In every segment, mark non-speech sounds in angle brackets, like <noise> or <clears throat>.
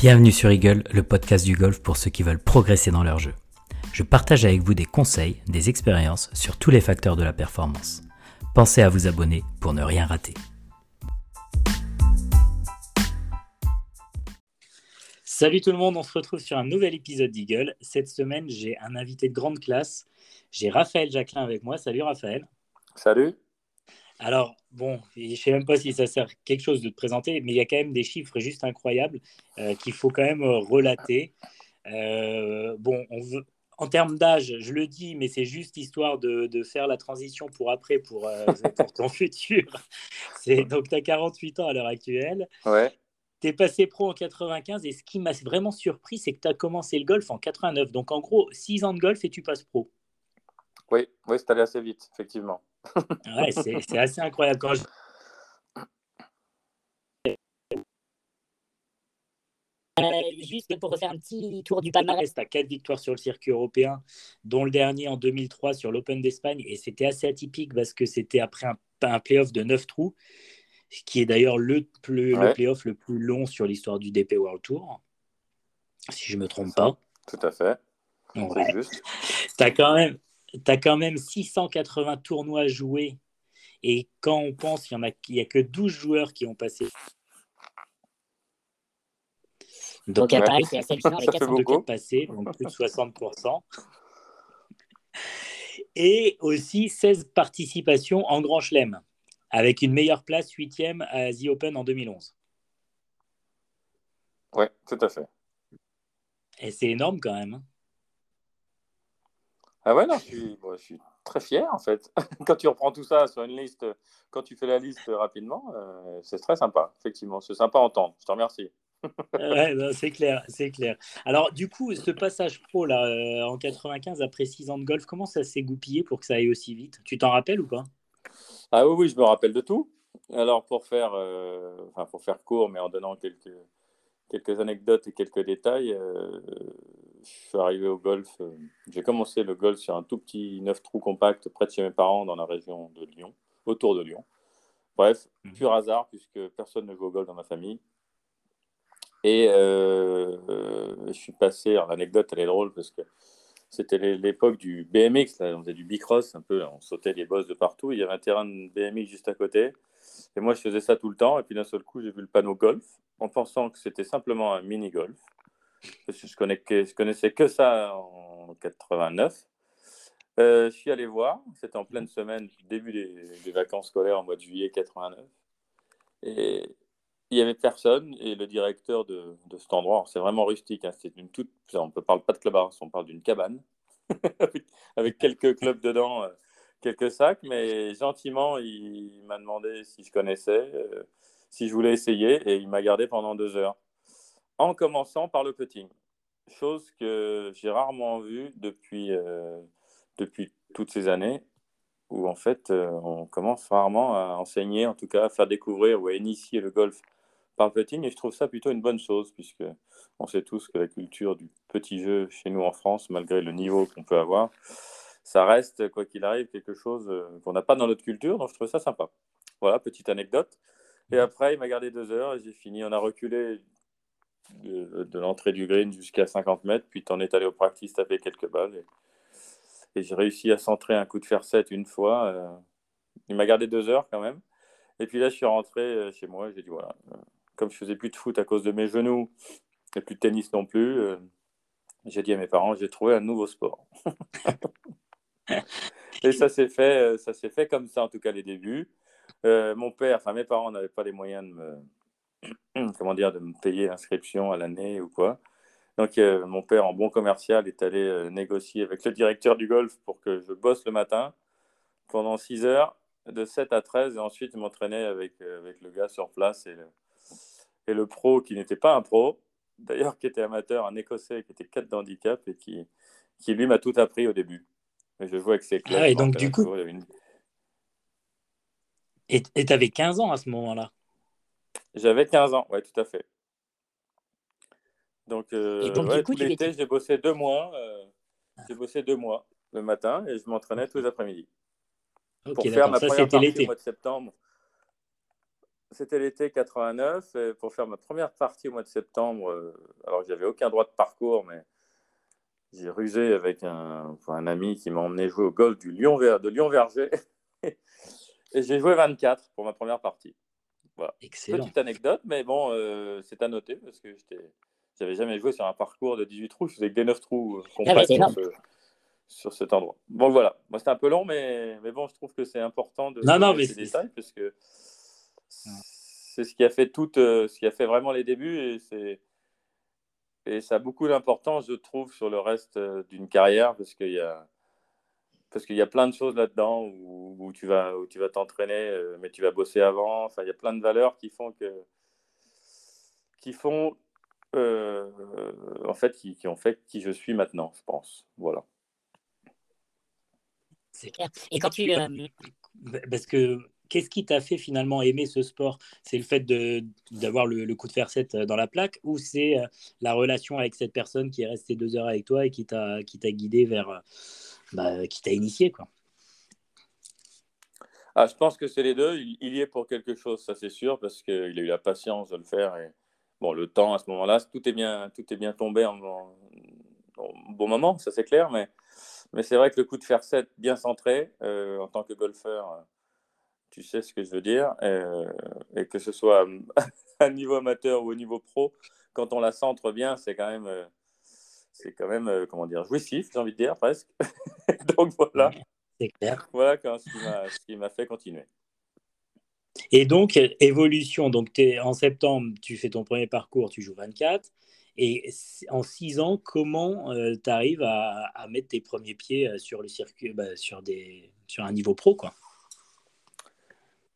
Bienvenue sur Eagle, le podcast du golf pour ceux qui veulent progresser dans leur jeu. Je partage avec vous des conseils, des expériences sur tous les facteurs de la performance. Pensez à vous abonner pour ne rien rater. Salut tout le monde, on se retrouve sur un nouvel épisode d'Eagle. Cette semaine, j'ai un invité de grande classe. J'ai Raphaël Jacquelin avec moi. Salut Raphaël. Salut. Alors, bon, je ne sais même pas si ça sert quelque chose de te présenter, mais il y a quand même des chiffres juste incroyables euh, qu'il faut quand même euh, relater. Euh, bon, on veut, en termes d'âge, je le dis, mais c'est juste histoire de, de, faire la transition pour après, pour, <laughs> pour ton futur. Donc, tu as 48 ans à l'heure actuelle. Ouais. Tu es passé pro en 95 et ce qui m'a vraiment surpris, c'est que tu as commencé le golf en 89. Donc, en gros, 6 ans de golf et tu passes pro. Oui, oui c'est allé assez vite, effectivement. Ouais, c'est assez incroyable. Quand je... Juste pour refaire un petit tour du palmarès, tu as 4 victoires sur le circuit européen, dont le dernier en 2003 sur l'Open d'Espagne. Et c'était assez atypique parce que c'était après un, un playoff de 9 trous, qui est d'ailleurs le, plus, ouais. le playoff le plus long sur l'histoire du DP World Tour, si je ne me trompe pas. Tout à fait. Ouais. Tu as quand même tu as quand même 680 tournois joués. Et quand on pense qu'il n'y a, a, que 12 joueurs qui ont passé. Donc, à Paris, c'est la seule avec 402 passés, donc plus de 60%. Et aussi 16 participations en Grand Chelem, avec une meilleure place, 8e à The Open en 2011. Oui, tout à fait. Et c'est énorme quand même. Ah ouais, non, je suis, bon, je suis, très fier en fait. <laughs> quand tu reprends tout ça sur une liste, quand tu fais la liste rapidement, euh, c'est très sympa, effectivement. C'est sympa à entendre. Je te remercie. <laughs> ouais, c'est clair, c'est clair. Alors, du coup, ce passage pro là, euh, en 95 après 6 ans de golf, comment ça s'est goupillé pour que ça aille aussi vite? Tu t'en rappelles ou pas? Ah oui, oui, je me rappelle de tout. Alors, pour faire, euh, enfin, pour faire court, mais en donnant quelques, quelques anecdotes et quelques détails, je suis arrivé au golf. Euh, j'ai commencé le golf sur un tout petit 9 trous compact près de chez mes parents dans la région de Lyon, autour de Lyon. Bref, mmh. pur hasard, puisque personne ne joue au golf dans ma famille. Et euh, je suis passé, l'anecdote elle est drôle parce que c'était l'époque du BMX, là, on faisait du bicross un peu, on sautait les bosses de partout. Il y avait un terrain de BMX juste à côté. Et moi, je faisais ça tout le temps. Et puis d'un seul coup, j'ai vu le panneau golf en pensant que c'était simplement un mini-golf. Je, connais connaissais que ça en 89. Euh, je suis allé voir, c'était en pleine semaine, début des, vacances scolaires en mois de juillet 89. Et il n'y avait personne. Et le directeur de, cet endroit, c'est vraiment rustique, hein, c'est une toute. On ne parle pas de clubhouse, on parle d'une cabane <laughs> avec, avec, quelques clubs dedans. Euh, quelques sacs, mais gentiment, il m'a demandé si je connaissais, euh, si je voulais essayer, et il m'a gardé pendant deux heures, en commençant par le putting. Chose que j'ai rarement vue depuis, euh, depuis toutes ces années, où en fait, euh, on commence rarement à enseigner, en tout cas à faire découvrir ou à initier le golf par le putting, et je trouve ça plutôt une bonne chose, puisque on sait tous que la culture du petit jeu chez nous en France, malgré le niveau qu'on peut avoir, ça reste, quoi qu'il arrive, quelque chose euh, qu'on n'a pas dans notre culture, donc je trouve ça sympa. Voilà, petite anecdote. Et mmh. après, il m'a gardé deux heures et j'ai fini. On a reculé de, de l'entrée du green jusqu'à 50 mètres, puis on est allé au practice taper quelques balles. Et, j'ai réussi à centrer un coup de fer 7 une fois. Euh, il m'a gardé deux heures quand même. Et puis là, je suis rentré euh, chez moi. J'ai dit voilà, comme je faisais plus de foot à cause de mes genoux et plus de tennis non plus, j'ai dit à mes parents j'ai trouvé un nouveau sport. <laughs> Et ça s'est fait, euh, fait comme ça, en tout cas, les débuts. Euh, mon père, enfin mes parents n'avaient pas les moyens de me, <clears throat> comment dire, de me payer l'inscription à l'année ou quoi. Donc euh, mon père, en bon commercial, est allé euh, négocier avec le directeur du golf pour que je bosse le matin pendant 6 heures, de 7 à 13, et ensuite m'entraîner avec, euh, avec le gars sur place et le, et le pro qui n'était pas un pro, d'ailleurs qui était amateur, un Écossais qui était 4 d'handicap et qui, qui lui m'a tout appris au début. Je jouais avec ses clubs. Ah, et donc, du coup. Une... Et tu avais 15 ans à ce moment-là? J'avais 15 ans, oui, tout à fait. Donc, euh, et donc ouais, du coup, tout l'été, j'ai bossé deux mois. Euh, j'ai bossé deux mois le matin et je m'entraînais tous les après-midi. Okay, pour faire ma ça, première partie au mois de septembre. c'était l'été 89 et pour faire ma première partie au mois de septembre. Euh, alors, j'avais aucun droit de parcours, mais j'ai rusé avec un, un ami qui m'a emmené jouer au golf du Lyon, de Lyon-Verger. <laughs> et j'ai joué 24 pour ma première partie. Voilà. Petite anecdote, mais bon, euh, c'est à noter parce que je n'avais jamais joué sur un parcours de 18 trous. Je faisais que des 9 trous euh, ah sur, sur, cet endroit. Bon, voilà. Moi, c'était un peu long, mais, mais bon, je trouve que c'est important de non, non, mais ces détails parce que c'est ce qui a fait tout, euh, ce qui a fait vraiment les débuts et c'est et ça a beaucoup d'importance, je trouve, sur le reste d'une carrière parce qu'il y a parce qu'il y a plein de choses là-dedans où, tu vas où tu vas t'entraîner, euh, mais tu vas bosser avant. Enfin, il y a plein de valeurs qui font que qui font en fait qui, qui, ont fait qui je suis maintenant, je pense. Voilà. C'est clair. Et quand tu parce que qu'est-ce qui t'a fait finalement aimer ce sport? C'est le fait d'avoir le, coup de fer 7 euh, dans la plaque ou c'est euh, la relation avec cette personne qui est restée deux heures avec toi et qui t'a guidé vers, euh, bah, qui t'a initié quoi ah, Je pense que c'est les deux. Il, y est pour quelque chose, ça c'est sûr, parce qu'il a eu la patience de le faire. Et, bon, le temps à ce moment-là, tout, est bien, tout est bien tombé en, bon moment, ça c'est clair, mais, mais c'est vrai que le coup de fer 7 bien centré en tant que golfeur tu sais ce que je veux dire, euh, et que ce soit <laughs> à niveau amateur ou au niveau pro, quand on la centre bien, c'est quand même, euh, c'est quand même, euh, comment dire, jouissif, j'ai envie de dire presque. <laughs> Donc voilà. C'est clair. Voilà ce qui m'a fait continuer. Et donc, évolution. Donc, es, en septembre, tu fais ton premier parcours, tu joues 24. Et en six ans, comment tu arrives à, mettre tes premiers pieds sur le circuit, bah, sur, des, sur un niveau pro quoi?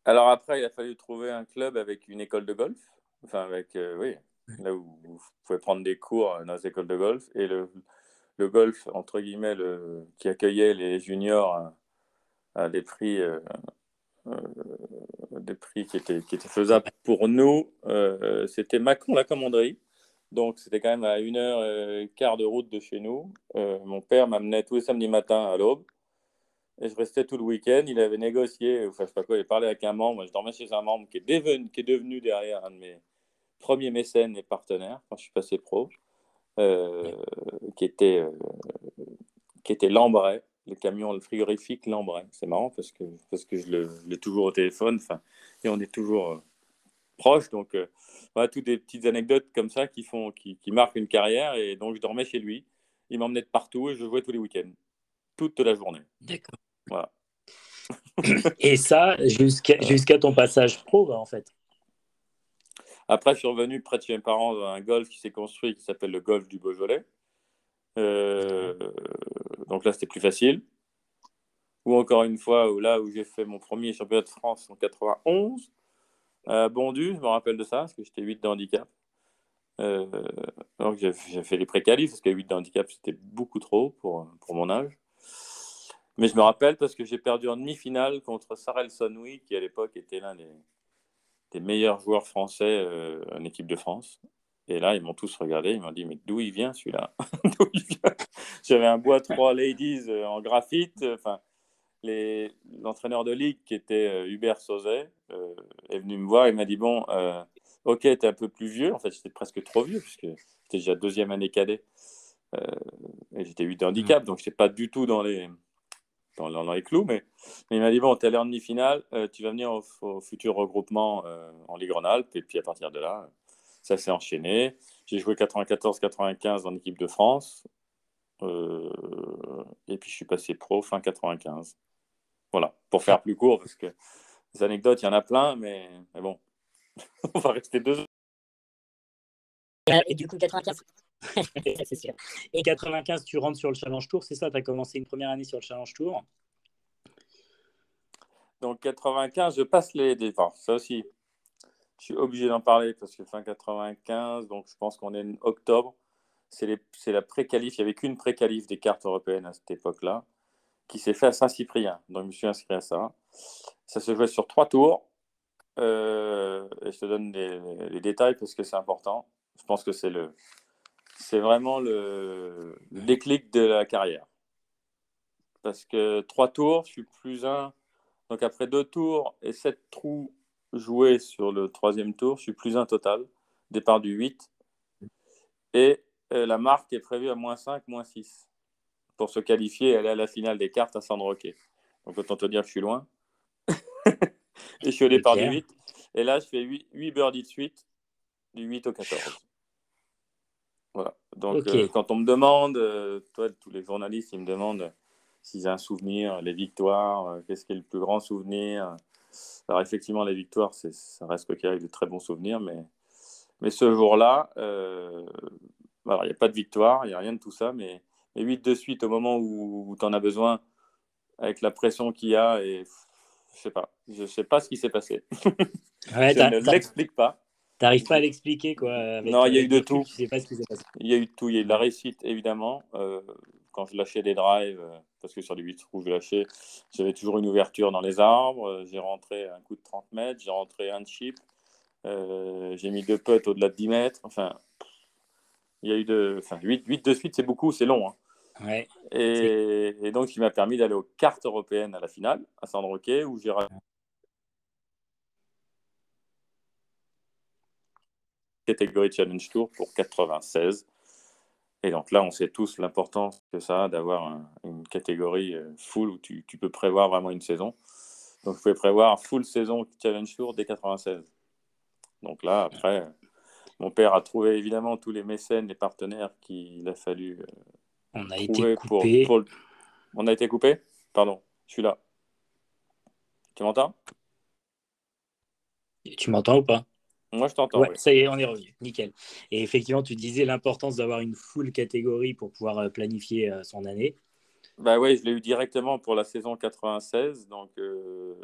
Alors après, il a fallu trouver un club avec une école de golf. Enfin, avec, euh, oui, là où vous pouvez prendre des cours dans les écoles de golf. Et le, le golf, entre guillemets, le, qui accueillait les juniors à, des prix, euh, euh, des prix qui étaient, qui étaient faisables pour nous, c'était Macron, la commanderie. Donc, c'était quand même à une heure et quart de route de chez nous. mon père m'amenait tous les samedis matins à l'aube. Et je restais tout le week-end. Il avait négocié, enfin, je sais pas quoi, il parlait avec un membre. Je dormais chez un membre qui est, devenu, qui est devenu derrière un de mes premiers mécènes et partenaires quand je suis passé pro, euh, qui était, euh, qui était Lambray, le camion, le frigorifique Lambray. C'est marrant parce que, parce que je l'ai toujours au téléphone et on est toujours euh, proches. Donc, voilà, toutes des petites anecdotes comme ça qui, font, qui, qui marquent une carrière. Et donc, je dormais chez lui. Il m'emmenait de partout et je jouais tous les week-ends toute la journée. D'accord. Voilà. Et ça, jusqu'à ton passage pro, bah, en fait. Après, je suis revenu près de chez mes parents dans un golf qui s'est construit qui s'appelle le golf du Beaujolais. Euh, donc là, c'était plus facile. Ou encore une fois, là où j'ai fait mon premier championnat de France en 91, à Bondu, je me rappelle de ça, parce que j'étais 8 de handicap. Euh, donc j'ai fait les pré-qualifs, parce que 8 de handicap, c'était beaucoup trop pour, pour mon âge. Mais je me rappelle parce que j'ai perdu en demi-finale contre Sarel Sonoui, qui à l'époque était l'un des, meilleurs joueurs français euh, en équipe de France. Et là, ils m'ont tous regardé, ils m'ont dit Mais d'où il vient celui-là? <laughs> J'avais un bois 3 ladies euh, en graphite. Enfin, l'entraîneur de ligue, qui était euh, Hubert Sauzet, est venu me voir. Il m'a dit Bon, ok, tu es un peu plus vieux. En fait, j'étais presque trop vieux, puisque j'étais déjà deuxième année cadet. et j'étais 8 de handicap, mmh. donc je n'étais pas du tout dans les, dans, les clous, mais, il m'a dit bon, tu es allé en demi-finale, euh, tu vas venir au, futur regroupement euh, en Ligue Rhône-Alpes, et puis à partir de là, ça s'est enchaîné. J'ai joué 94-95 dans l'équipe de France, euh, et puis je suis passé pro fin 95. Voilà, pour faire plus court, parce que les anecdotes, il y en a plein, mais, mais bon, <laughs> on va rester deux heures. Et du coup, 95, <laughs> Et 95, tu rentres sur le Challenge Tour, c'est ça Tu as commencé une première année sur le Challenge Tour? Donc 95, je passe les défenses. Ça aussi, je suis obligé d'en parler parce que fin 95, donc je pense qu'on est en octobre. C'est la pré-qualif. Il n'y avait qu'une pré-qualif des cartes européennes à cette époque-là qui s'est fait à Saint-Cyprien. Donc je me suis inscrit à ça. Ça se jouait sur trois tours. Euh, et je te donne les détails parce que c'est important. Je pense que c'est le, c'est vraiment le, déclic de la carrière. Parce que trois tours, je suis plus un. Donc après deux tours et sept trous, jouer sur le troisième tour. Je suis plus un total, départ du 8. Et euh, la marque est prévue à moins 5, moins 6 pour se qualifier et aller à la finale des cartes à San Roque. Donc autant te dire que je suis loin. <laughs> et je suis au départ du 8. Et là, je fais 8, 8 birdies de suite, du 8 au 14. Voilà. Donc, euh, quand on me demande, euh, toi, tous les journalistes, ils me demandent s'ils ont un souvenir, les victoires, euh, qu'est-ce qui est le plus grand souvenir. Alors, effectivement, les victoires, ça reste qu'il y a de très bons souvenirs, mais, mais ce jour-là, il n'y a pas de victoire, il n'y a rien de tout ça, mais, mais 8 de suite au moment où, tu en as besoin, avec la pression qu'il y a, et je sais pas, je sais pas ce qui s'est passé. Ouais, <laughs> je ne l'explique pas. T'arrives pas à l'expliquer, quoi. non, il y a eu de tout. sais pas ce qui s'est passé. Il y a eu de tout. Il y a eu de la réussite, évidemment. Euh, quand je lâchais des drives, euh, parce que sur les 8 trous, je lâchais, j'avais toujours une ouverture dans les arbres. Euh, j'ai rentré un coup de 30 mètres, j'ai rentré un chip. j'ai mis deux putts au-delà de 10 mètres. Enfin, il y a eu de. Enfin, 8, 8 de suite, c'est beaucoup, c'est long. Hein. Ouais, et, et, donc, il m'a permis d'aller aux cartes européennes à la finale, à San Roque, où j'ai catégorie Challenge Tour pour 96. Et donc là, on sait tous l'importance que ça a d'avoir une catégorie euh, full où tu, tu, peux prévoir vraiment une saison. Donc, vous pouvez prévoir full saison Challenge Tour dès 96. Donc là, après, mon père a trouvé évidemment tous les mécènes, les partenaires qu'il a fallu. Euh, on a été coupé. On a été coupé Pardon, je suis là. Tu m'entends? Tu m'entends ou pas? Moi, je t'entends. Ouais, Ça y est, on est revenu. Nickel. Et effectivement, tu disais l'importance d'avoir une full catégorie pour pouvoir euh, planifier euh, son année. Bah oui, je l'ai eu directement pour la saison 96. Donc euh,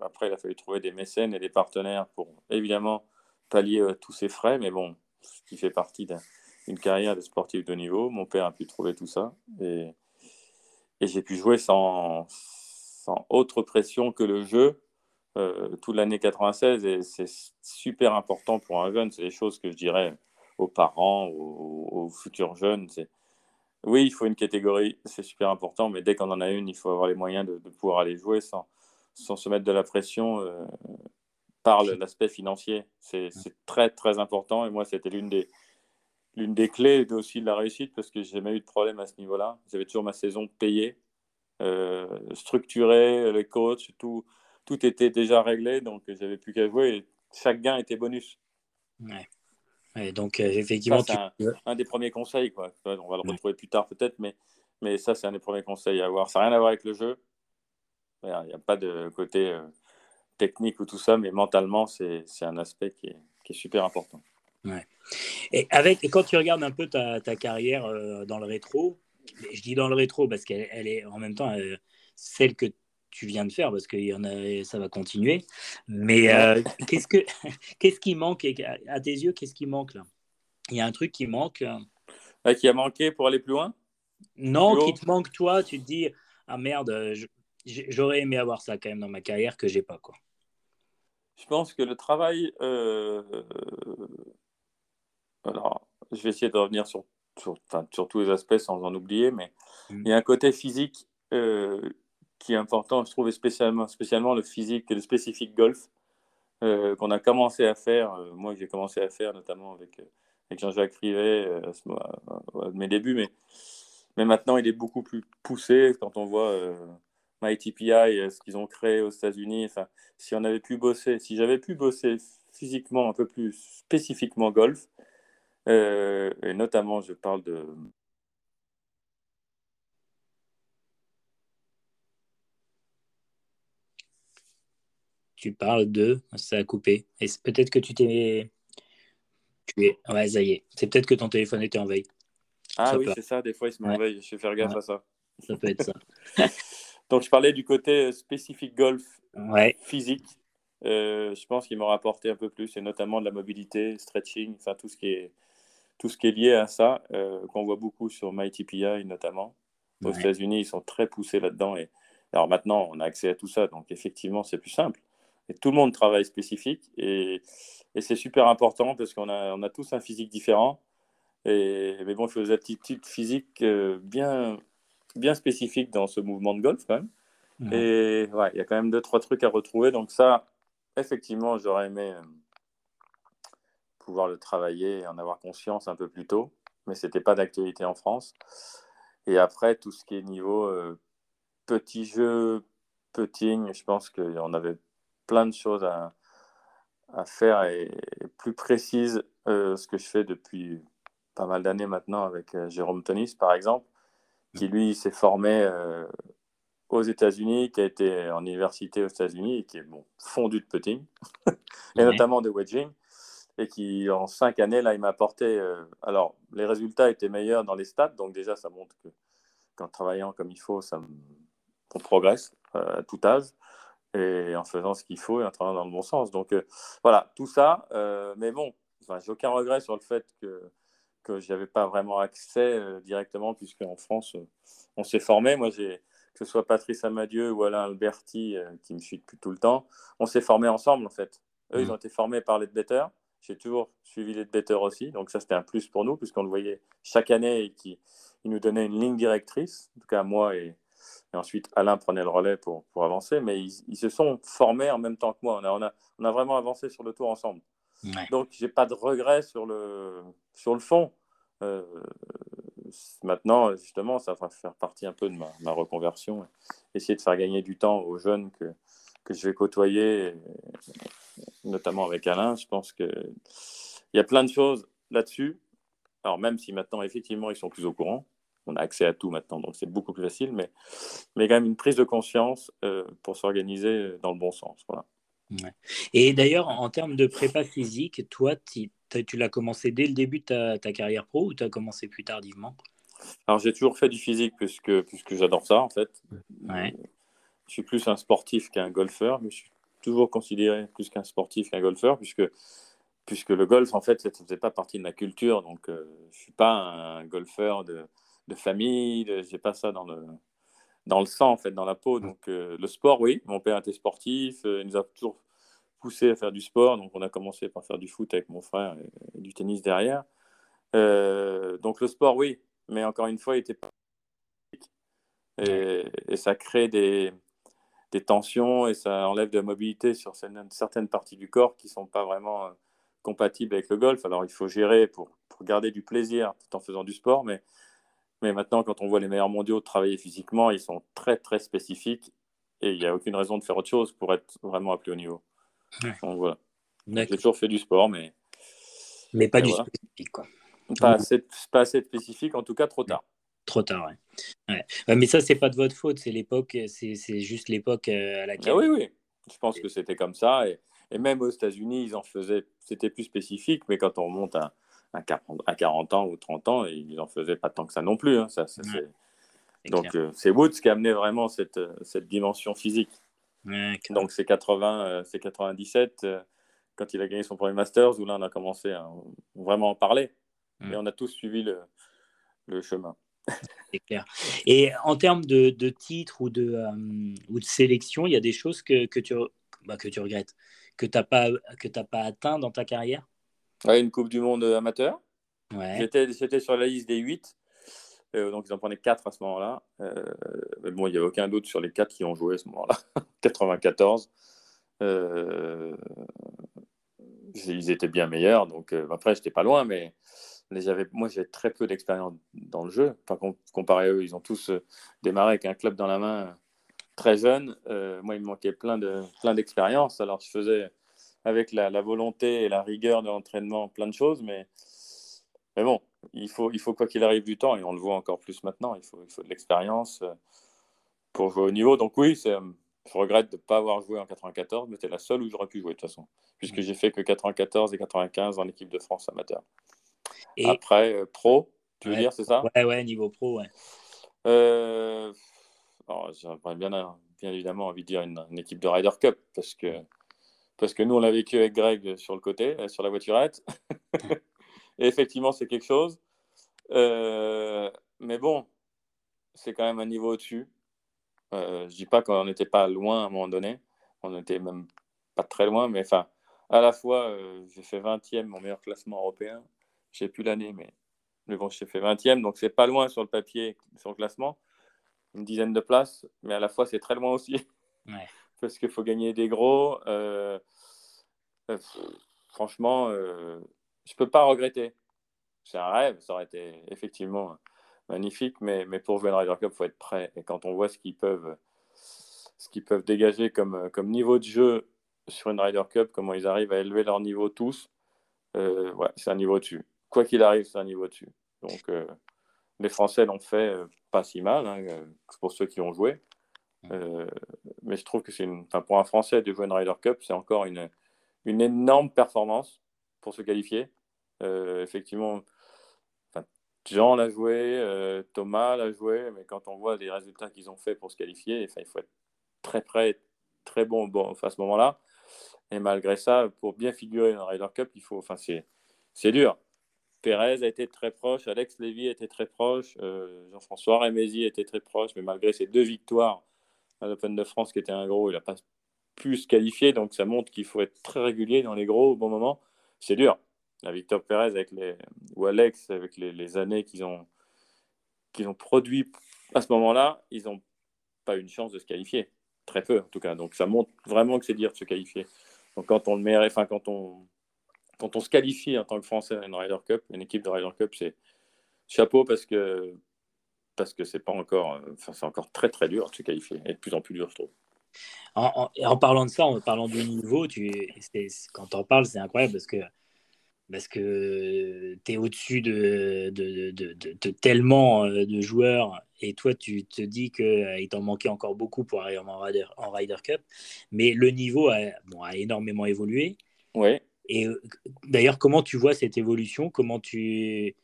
après, il a fallu trouver des mécènes et des partenaires pour évidemment pallier tous ces frais. Mais bon, ce qui fait partie d'une carrière de sportif de niveau. Mon père a pu trouver tout ça. Et, et j'ai pu jouer sans, sans autre pression que le jeu euh, toute l'année 96 et c'est super important pour un jeune. C'est des choses que je dirais aux parents, aux, futurs jeunes. Oui, il faut une catégorie, c'est super important, mais dès qu'on en a une, il faut avoir les moyens de, pouvoir aller jouer sans, sans, se mettre de la pression euh, par l'aspect financier. C'est très, très important et moi, c'était l'une des, des clés aussi de la réussite parce que j'ai jamais eu de problème à ce niveau-là. J'avais toujours ma saison payée, euh, structurée, les coachs, tout tout était déjà réglé, donc j'avais plus qu'à jouer et chaque gain était bonus. Ouais. donc, euh, effectivement, un, des premiers conseils. Quoi. On va le retrouver plus tard peut-être, mais, mais ça, c'est un des premiers conseils à avoir. Ça n'a rien à voir avec le jeu. Il n'y a pas de côté euh, technique ou tout ça, mais mentalement, c'est un aspect qui est, qui est, super important. Ouais. Et, avec, et quand tu regardes un peu ta, ta carrière euh, dans le rétro, je dis dans le rétro parce qu'elle elle est en même temps celle que tu viens de faire parce que y en a, ça va continuer. Mais euh, qu'est-ce, que, <laughs> qu'est-ce qui manque à tes yeux Qu'est-ce qui manque là? Il y a un truc qui manque ah, Qui a manqué pour aller plus loin? Non, qui te manque toi. Tu te dis ah merde, j'aurais aimé avoir ça quand même dans ma carrière que j'ai pas quoi. Je pense que le travail. Euh, alors, je vais essayer de revenir sur, sur, sur tous les aspects sans en oublier, mais mmh. il y a un côté physique euh, qui est important, je trouve spécialement, spécialement le physique et le spécifique golf euh, qu'on a commencé à faire. Euh, moi, j'ai commencé à faire notamment avec, euh, avec Jean-Jacques Rivet à, mes débuts, mais, mais maintenant il est beaucoup plus poussé quand on voit MyTPI ce qu'ils ont créé aux États-Unis. Enfin, si on avait pu bosser, si j'avais pu bosser physiquement un peu plus spécifiquement golf, et notamment je parle de tu parles de, ça a coupé. Et peut-être que tu t'es. Tu es. Ouais, ça y est. C'est peut-être que ton téléphone était en veille. Ah oui, c'est ça. Des fois, il se met en veille. Je vais faire gaffe à ça. Ça peut être ça. <laughs> <laughs> Donc, je parlais du côté spécifique golf ouais. physique. Euh, je pense qu'il m'aura apporté un peu plus, et notamment de la mobilité, stretching, enfin tout ce qui est, tout ce qui est lié à ça, euh, qu'on voit beaucoup sur MyTPI notamment. Aux États-Unis, ils sont très poussés là-dedans. Et alors maintenant, on a accès à tout ça, donc effectivement, c'est plus simple. Et tout le monde travaille spécifique et, et c'est super important parce qu'on a, on a tous un physique différent. Et, mais bon, il faut des aptitudes physiques euh, bien, bien spécifiques dans ce mouvement de golf quand même. Et ouais, il y a quand même deux, trois trucs à retrouver. Donc ça, effectivement, j'aurais aimé pouvoir le travailler et en avoir conscience un peu plus tôt, mais ce n'était pas d'actualité en France. Et après, tout ce qui est niveau euh, petit jeu, putting, je pense qu'on avait plein de choses à, à faire et, plus précise euh, ce que je fais depuis pas mal d'années maintenant avec euh, Jérôme Tonis, par exemple, qui lui s'est formé aux États-Unis, qui a été en université aux États-Unis et qui est bon, fondu de putting, <laughs> et notamment de wedging et qui, en cinq années, là, il m'a apporté. Euh, alors, les résultats étaient meilleurs dans les stats, donc déjà, ça montre que qu'en travaillant comme il faut, ça, on progresse euh, à tout âge, et en faisant ce qu'il faut et en travaillant dans le bon sens. Donc, euh, voilà, tout ça. mais bon, enfin, j'ai aucun regret sur le fait que que je n'avais pas vraiment accès directement, puisque en France, on s'est formé. Moi, j'ai que ce soit Patrice Amadieu ou Alain Alberti, qui me suit depuis tout le temps, on s'est formés ensemble, en fait. Eux, ils mmh. ont été formés par les Better. J'ai toujours suivi les better aussi, donc ça c'était un plus pour nous, puisqu'on le voyait chaque année et qui il nous donnait une ligne directrice, en tout cas moi et, ensuite Alain prenait le relais pour, pour avancer, mais ils, se sont formés en même temps que moi. On a, on a, on a vraiment avancé sur le tour ensemble. Donc j'ai pas de regrets sur le, sur le fond. Euh, maintenant, justement, ça va faire partie un peu de ma, ma, reconversion. Essayer de faire gagner du temps aux jeunes que, que je vais côtoyer, notamment avec Alain. Je pense qu'il y a plein de choses là-dessus. Alors, même si maintenant, effectivement, ils sont plus au courant, on a accès à tout maintenant, donc c'est beaucoup plus facile, mais, mais quand même une prise de conscience euh, pour s'organiser dans le bon sens. Voilà. Et d'ailleurs, en termes de prépa physique, toi, tu l'as commencé dès le début de ta, carrière pro ou tu as commencé plus tardivement? Alors, j'ai toujours fait du physique puisque, puisque j'adore ça, en fait. Ouais je suis plus un sportif qu'un golfeur, mais je suis toujours considéré plus qu'un sportif qu'un golfeur, puisque, puisque le golf, en fait, ça ne faisait pas partie de ma culture. Donc, euh, je ne suis pas un golfeur de, de famille, je n'ai pas ça dans le, dans le sang, en fait, dans la peau. Donc, euh, le sport, oui, mon père était sportif, euh, il nous a toujours poussé à faire du sport. Donc, on a commencé par faire du foot avec mon frère et, du tennis derrière. donc, le sport, oui, mais encore une fois, il était pas. Et, et ça crée des, des tensions et ça enlève de la mobilité sur certaines parties du corps qui ne sont pas vraiment euh, compatibles avec le golf. Alors il faut gérer pour, pour, garder du plaisir tout en faisant du sport, mais, mais maintenant quand on voit les meilleurs mondiaux travailler physiquement, ils sont très très spécifiques et il n'y a aucune raison de faire autre chose pour être vraiment à plus haut niveau. Donc voilà. J'ai toujours fait du sport, mais... Mais pas du spécifique, quoi. Pas assez, pas assez spécifique, en tout cas trop tard. Trop tard, ouais. mais ça, c'est pas de votre faute, c'est l'époque, c'est juste l'époque euh, à laquelle. Ah oui, oui. Je pense que c'était comme ça. Et, et, même aux États-Unis, ils en faisaient. C'était plus spécifique, mais quand on remonte à, à, 40, ans ou 30 ans, ils en faisaient pas tant que ça non plus. Hein. Ça, Donc, euh, c'est Woods qui a amené vraiment cette, cette dimension physique. Donc, c'est 80, c'est 97 euh, quand il a gagné son premier Masters où là, on a commencé à vraiment en parler. Et on a tous suivi le, le chemin. <laughs> C'est clair. Et en termes de, de titres ou de, euh, ou de sélection, il y a des choses que, que, tu, bah, que tu regrettes, que tu n'as pas, que pas atteint dans ta carrière? Ouais, Une Coupe du Monde amateur. Ouais. J'étais sur la liste des 8. Euh, donc ils en prenaient 4 à ce moment-là. Euh, mais bon, il n'y avait aucun doute sur les 4 qui ont joué à ce moment-là. <laughs> 94. ils étaient bien meilleurs. Donc après, j'étais pas loin, mais moi, j'ai très peu d'expérience dans le jeu. Par contre, comparé à eux, ils ont tous euh, démarré avec un club dans la main euh, très jeune. Euh, moi, il me manquait plein de plein d'expérience. Alors, je faisais avec la, volonté et la rigueur de l'entraînement plein de choses, mais, mais bon, il faut, il faut quoi qu'il arrive du temps, et on le voit encore plus maintenant, il faut, il faut de l'expérience pour jouer au niveau. Donc oui, je regrette de ne pas avoir joué en 94, mais c'était la seule où j'aurais pu jouer de toute façon, puisque j'ai fait que 94 et 95 en équipe de France amateur. Après, euh, pro, tu veux dire, c'est ça? Ouais, ouais, niveau pro, ouais. Euh... J'aurais bien, bien évidemment envie de dire une, équipe de Ryder Cup, parce que, parce que nous, on l'a vécu avec Greg sur le côté, euh, sur la voiturette. <laughs> Et effectivement, c'est quelque chose. Euh, mais bon, c'est quand même un niveau au-dessus. Euh, je dis pas qu'on n'était pas loin à un moment donné. On n'était même pas très loin, mais enfin, à la fois, j'ai fait 20e, mon meilleur classement européen, je sais plus l'année, mais, mais bon, j'ai fait 20e, donc c'est pas loin sur le papier, sur le classement, une dizaine de places, mais à la fois c'est très loin aussi, parce qu'il faut gagner des gros. Euh, franchement, je ne peux pas regretter. C'est un rêve, ça aurait été effectivement magnifique, mais, mais pour jouer une Ryder Cup, il faut être prêt. Et quand on voit ce qu'ils peuvent, ce qu'ils peuvent dégager comme, comme niveau de jeu sur une Ryder Cup, comment ils arrivent à élever leur niveau tous, euh, c'est un niveau dessus. Quoi qu'il arrive, c'est un niveau dessus. Donc, euh, les Français l'ont fait euh, pas si mal, hein, pour ceux qui ont joué. Mais je trouve que c'est une, pour un Français de jouer une Ryder Cup, c'est encore une, une énorme performance pour se qualifier. effectivement, Jean l'a joué, Thomas l'a joué, mais quand on voit les résultats qu'ils ont fait pour se qualifier, il faut être très prêt, très bon, bon à ce moment-là. Et malgré ça, pour bien figurer dans Ryder Cup, il faut, enfin, c'est dur. Pérez a été très proche, Alex Lévy a été très proche, euh, Jean-François Rémézy a été très proche, mais malgré ces deux victoires à l'Open de France qui était un gros, il n'a pas pu se qualifier, donc ça montre qu'il faut être très régulier dans les gros au bon moment. C'est dur. La Victor Pérez avec les, ou Alex avec les, années qu'ils ont, qu'ils ont produit à ce moment-là, ils n'ont pas une chance de se qualifier. Très peu, en tout cas. Donc, ça montre vraiment que c'est dur de se qualifier. Donc, quand on le met, enfin, quand on, quand on se qualifie en tant que Français à une Cup, une équipe de Ryder Cup, c'est chapeau parce que parce que c'est pas encore, enfin, c'est encore très très dur de se qualifier et de plus en plus dur, je trouve. En, en, parlant de ça, en parlant du niveau, tu, quand on parles, c'est incroyable parce que parce que tu es au-dessus de, de, de, de, tellement euh, de joueurs et toi, tu te dis qu'il euh, t'en manquait encore beaucoup pour arriver en Ryder, en Ryder Cup. Mais le niveau a, bon, a énormément évolué. Ouais. Et euh, d'ailleurs, comment tu vois cette évolution? Comment tu,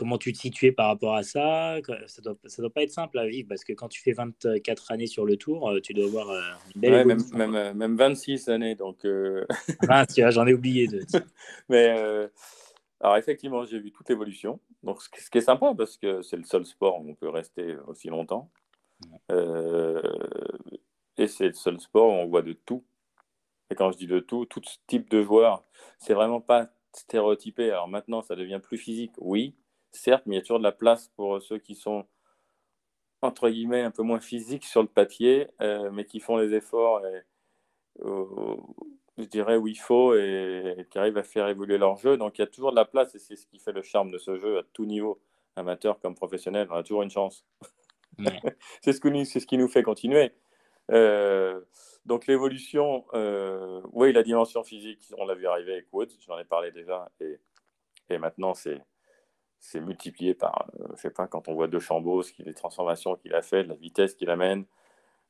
comment tu te situais par rapport à ça Ça ne doit, ça doit pas être simple à vivre parce que quand tu fais 24 années sur le tour, tu dois avoir une belle ouais, même, même, même, 26 années. Donc, ah, j'en ai oublié deux. <laughs> Mais alors effectivement, j'ai vu toute l'évolution. Donc ce qui est sympa parce que c'est le seul sport où on peut rester aussi longtemps. Euh, et c'est le seul sport où on voit de tout. Et quand je dis de tout, tout type de joueur, c'est vraiment pas stéréotypé. Alors maintenant, ça devient plus physique, oui, certes, mais il y a toujours de la place pour ceux qui sont entre guillemets un peu moins physiques sur le papier, euh, mais qui font les efforts et, je dirais, où il faut et, qui arrivent à faire évoluer leur jeu. Donc il y a toujours de la place et c'est ce qui fait le charme de ce jeu à tout niveau, amateur comme professionnel. On a toujours une chance. <laughs> c'est ce, ce, qui nous fait continuer. Euh, donc l'évolution, euh, oui, la dimension physique, on l'a vu arriver avec Woods, j'en ai parlé déjà, et, et maintenant c'est c'est multiplié par, euh, je sais pas, quand on voit deux Chambos, les transformations qu'il a fait, la vitesse qu'il amène,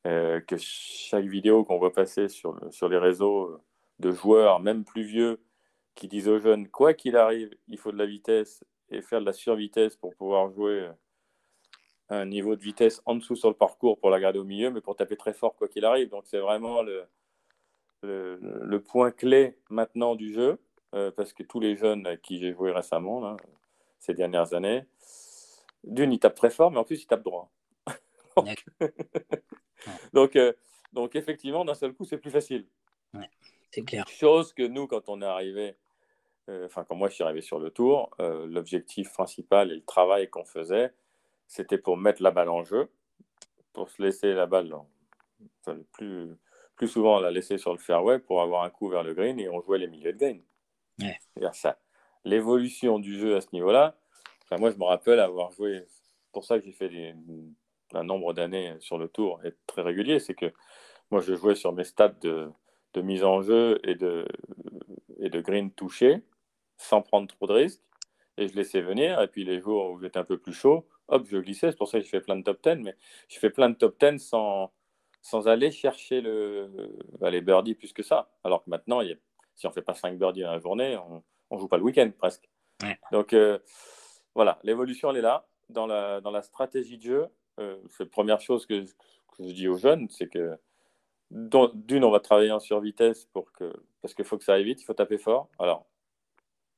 que chaque vidéo qu'on voit passer sur, sur les réseaux, de joueurs, même plus vieux, qui disent aux jeunes, quoi qu'il arrive, il faut de la vitesse et faire de la survitesse pour pouvoir jouer un niveau de vitesse en dessous sur le parcours pour la garder au milieu, mais pour taper très fort quoi qu'il arrive. Donc c'est vraiment le, le, point clé maintenant du jeu, euh, parce que tous les jeunes à qui j'ai joué récemment, ces dernières années, d'une, ils tapent très fort, mais en plus, ils tapent droit. <laughs> <laughs> donc, euh, donc, effectivement, d'un seul coup, c'est plus facile. C'est clair. Chose que nous, quand on est arrivé, euh, enfin, quand moi je suis arrivé sur le tour, euh, l'objectif principal et le travail qu'on faisait, c'était pour mettre la balle en jeu, pour se laisser la balle, enfin, plus, plus souvent la laisser sur le fairway pour avoir un coup vers le green et on jouait les milieux de green. Ouais. ça. L'évolution du jeu à ce niveau-là, moi je me rappelle avoir joué, pour ça que j'ai fait un nombre d'années sur le tour et très régulier, c'est que moi je jouais sur mes stats de de mise en jeu et de, et de green touché sans prendre trop de risques. Et je laissais venir. Et puis les jours où j'étais un peu plus chaud, hop, je glissais. C'est pour ça que je fais plein de top 10. Mais je fais plein de top 10 sans, sans aller chercher bah, les birdies plus que ça. Alors que maintenant, si on ne fait pas 5 birdies dans la journée, on ne joue pas le week-end presque. Donc euh, voilà, l'évolution, elle est là. Dans la, dans la stratégie de jeu, euh, c'est la première chose que, que je dis aux jeunes, c'est que d'une, on va travailler en survitesse pour que, parce qu'il faut que ça aille vite, il faut taper fort. Alors,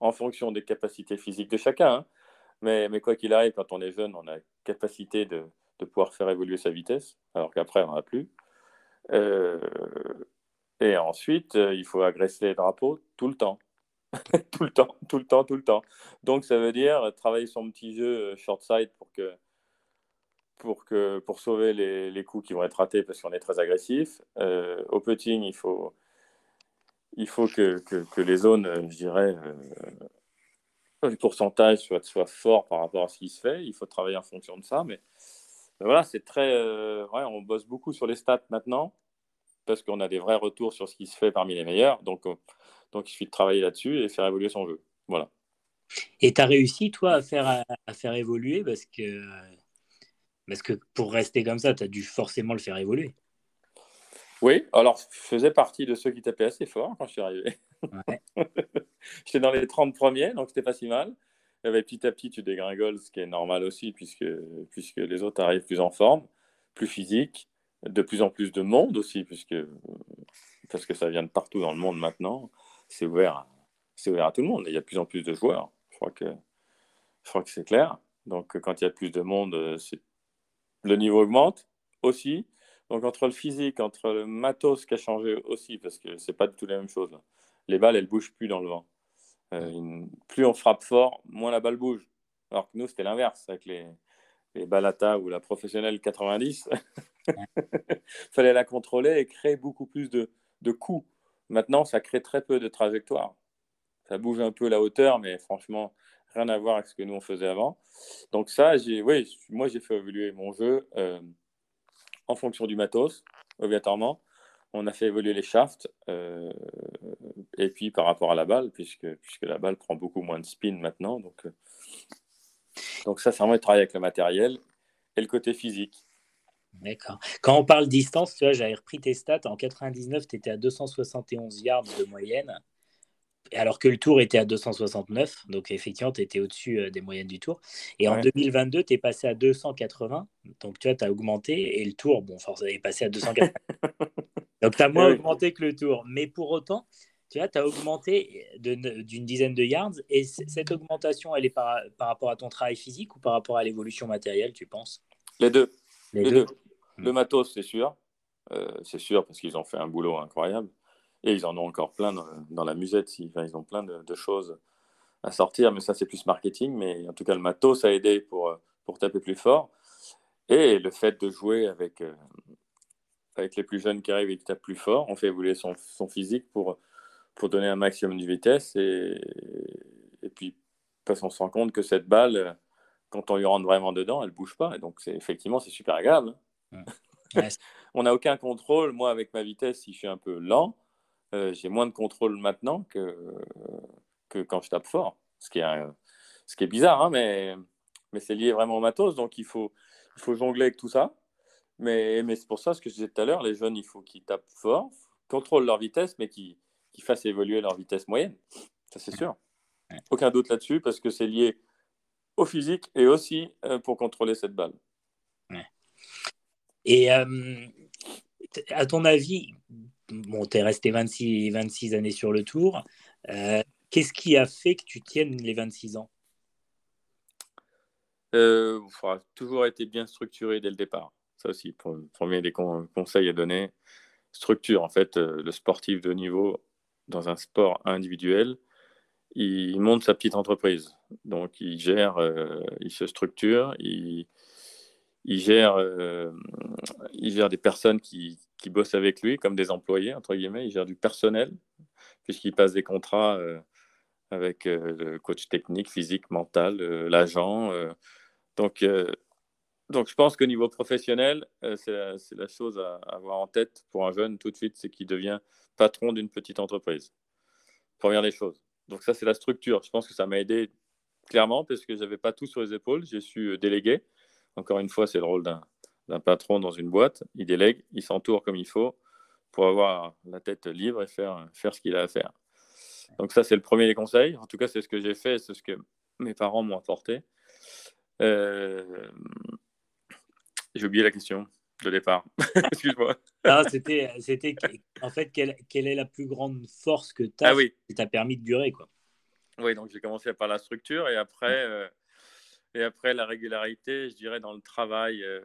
en fonction des capacités physiques de chacun, hein. mais, mais, quoi qu'il arrive, quand on est jeune, on a la capacité de, de pouvoir faire évoluer sa vitesse, alors qu'après, on n'en a plus. Euh, et ensuite, il faut agresser les drapeaux tout le temps. <laughs> tout le temps, tout le temps, tout le temps. Donc, ça veut dire travailler son petit jeu euh, short side pour que pour, que, pour sauver les, les coups qui vont être ratés parce qu'on est très agressif. Euh, au putting, il faut, il faut que, que, les zones, je dirais, le pourcentage soit, soit fort par rapport à ce qui se fait. Il faut travailler en fonction de ça. Mais, voilà, c'est très. ouais, on bosse beaucoup sur les stats maintenant parce qu'on a des vrais retours sur ce qui se fait parmi les meilleurs. Donc, donc il suffit de travailler là-dessus et faire évoluer son jeu. Voilà. Et tu as réussi, toi, à faire, à, faire évoluer parce que, parce que pour rester comme ça, tu as dû forcément le faire évoluer. Oui, alors je faisais partie de ceux qui tapaient assez fort quand je suis arrivé. <laughs> J'étais dans les 30 premiers, donc c'était pas si mal. Et petit à petit, tu dégringoles, ce qui est normal aussi, puisque, puisque les autres arrivent plus en forme, plus physique, de plus en plus de monde aussi, puisque, parce que ça vient de partout dans le monde maintenant. C'est ouvert, c'est ouvert à tout le monde. il y a de plus en plus de joueurs. Je crois que, je crois que c'est clair. Donc, quand il y a plus de monde, le niveau augmente aussi. Donc entre le physique, entre le matos qui a changé aussi, parce que c'est pas du tout la même chose. Les balles, elles bougent plus dans le vent. Euh, plus on frappe fort, moins la balle bouge. Alors que nous, c'était l'inverse avec les, les balata ou la professionnelle 90. <laughs> fallait la contrôler et créer beaucoup plus de, de coups. Maintenant, ça crée très peu de trajectoires. Ça bouge un peu la hauteur, mais franchement, rien à voir avec ce que nous on faisait avant. Donc ça, j'ai, oui, moi j'ai fait évoluer mon jeu. Euh, en fonction du matos, obligatoirement. On a fait évoluer les shafts, euh, et puis par rapport à la balle, puisque, puisque la balle prend beaucoup moins de spin maintenant. Donc, euh, donc ça, c'est vraiment le travail avec le matériel et le côté physique. D'accord. Quand on parle distance, tu vois, j'avais repris tes stats. En 99, tu étais à 271 yards de moyenne alors que le tour était à 269, donc effectivement, tu étais au-dessus euh, des moyennes du tour. Et en 2022, tu es passé à 280, donc tu vois, tu as augmenté, et le tour, bon, forcément, est passé à 280. <laughs> donc tu as moins augmenté que le tour. Mais pour autant, tu vois, tu as augmenté d'une dizaine de yards, et cette augmentation, elle est par, rapport à ton travail physique ou par rapport à l'évolution matérielle, tu penses? Les deux. Les, deux. Le matos, c'est sûr. Euh, c'est sûr, parce qu'ils ont fait un boulot incroyable. Et ils en ont encore plein dans, la musette. ils ont plein de, choses à sortir, mais ça, c'est plus marketing. Mais en tout cas, le matos a aidé pour, pour taper plus fort. Et le fait de jouer avec, euh, avec les plus jeunes qui arrivent et qui tapent plus fort, on fait évoluer son, son physique pour, pour donner un maximum de vitesse. Et, et puis, parce qu'on se rend compte que cette balle, quand on lui rentre vraiment dedans, elle ne bouge pas. Et donc, effectivement, c'est super agréable. <laughs> on n'a aucun contrôle. Moi, avec ma vitesse, si je suis un peu lent, euh, j'ai moins de contrôle maintenant que, que quand je tape fort. Ce qui est, ce qui est bizarre, hein, mais, mais c'est lié vraiment au matos. Donc il faut, il faut jongler avec tout ça. Mais, mais c'est pour ça, ce que je disais tout à l'heure, les jeunes, il faut qu'ils tapent fort, contrôlent leur vitesse, mais qu'ils fassent évoluer leur vitesse moyenne. Ça, c'est sûr. Aucun doute là-dessus, parce que c'est lié au physique et aussi euh, pour contrôler cette balle. Et euh, à ton avis, bon, tu es resté 26, 26 années sur le tour. Euh, qu'est-ce qui a fait que tu tiennes les 26 ans? Euh, Toujours été bien structuré dès le départ. Ça aussi, pour, premier des conseils à donner. Structure, en fait, euh, le sportif de niveau dans un sport individuel, il monte sa petite entreprise. Donc, il gère, il se structure, il, il gère, euh, il gère des personnes qui, qui, bossent avec lui comme des employés, entre guillemets. Il gère du personnel, puisqu'il passe des contrats euh, avec euh, le coach technique, physique, mental, l'agent. donc, donc, je pense qu'au niveau professionnel, c'est la, la, chose à, avoir en tête pour un jeune tout de suite, c'est qu'il devient patron d'une petite entreprise. Première des choses. Donc, ça, c'est la structure. Je pense que ça m'a aidé clairement parce que je n'avais pas tout sur les épaules. J'ai su déléguer. Encore une fois, c'est le rôle d'un patron dans une boîte. Il délègue, il s'entoure comme il faut pour avoir la tête libre et faire, faire ce qu'il a à faire. Donc ça, c'est le premier des conseils. En tout cas, c'est ce que j'ai fait, c'est ce que mes parents m'ont apporté. Euh, j'ai oublié la question de départ. <laughs> Excuse-moi. c'était, c'était en fait, quelle, quelle, est la plus grande force que tu as ah oui. qui t'a permis de durer quoi? Oui, donc j'ai commencé par la structure et après, euh, et après, la régularité, je dirais, dans le travail euh,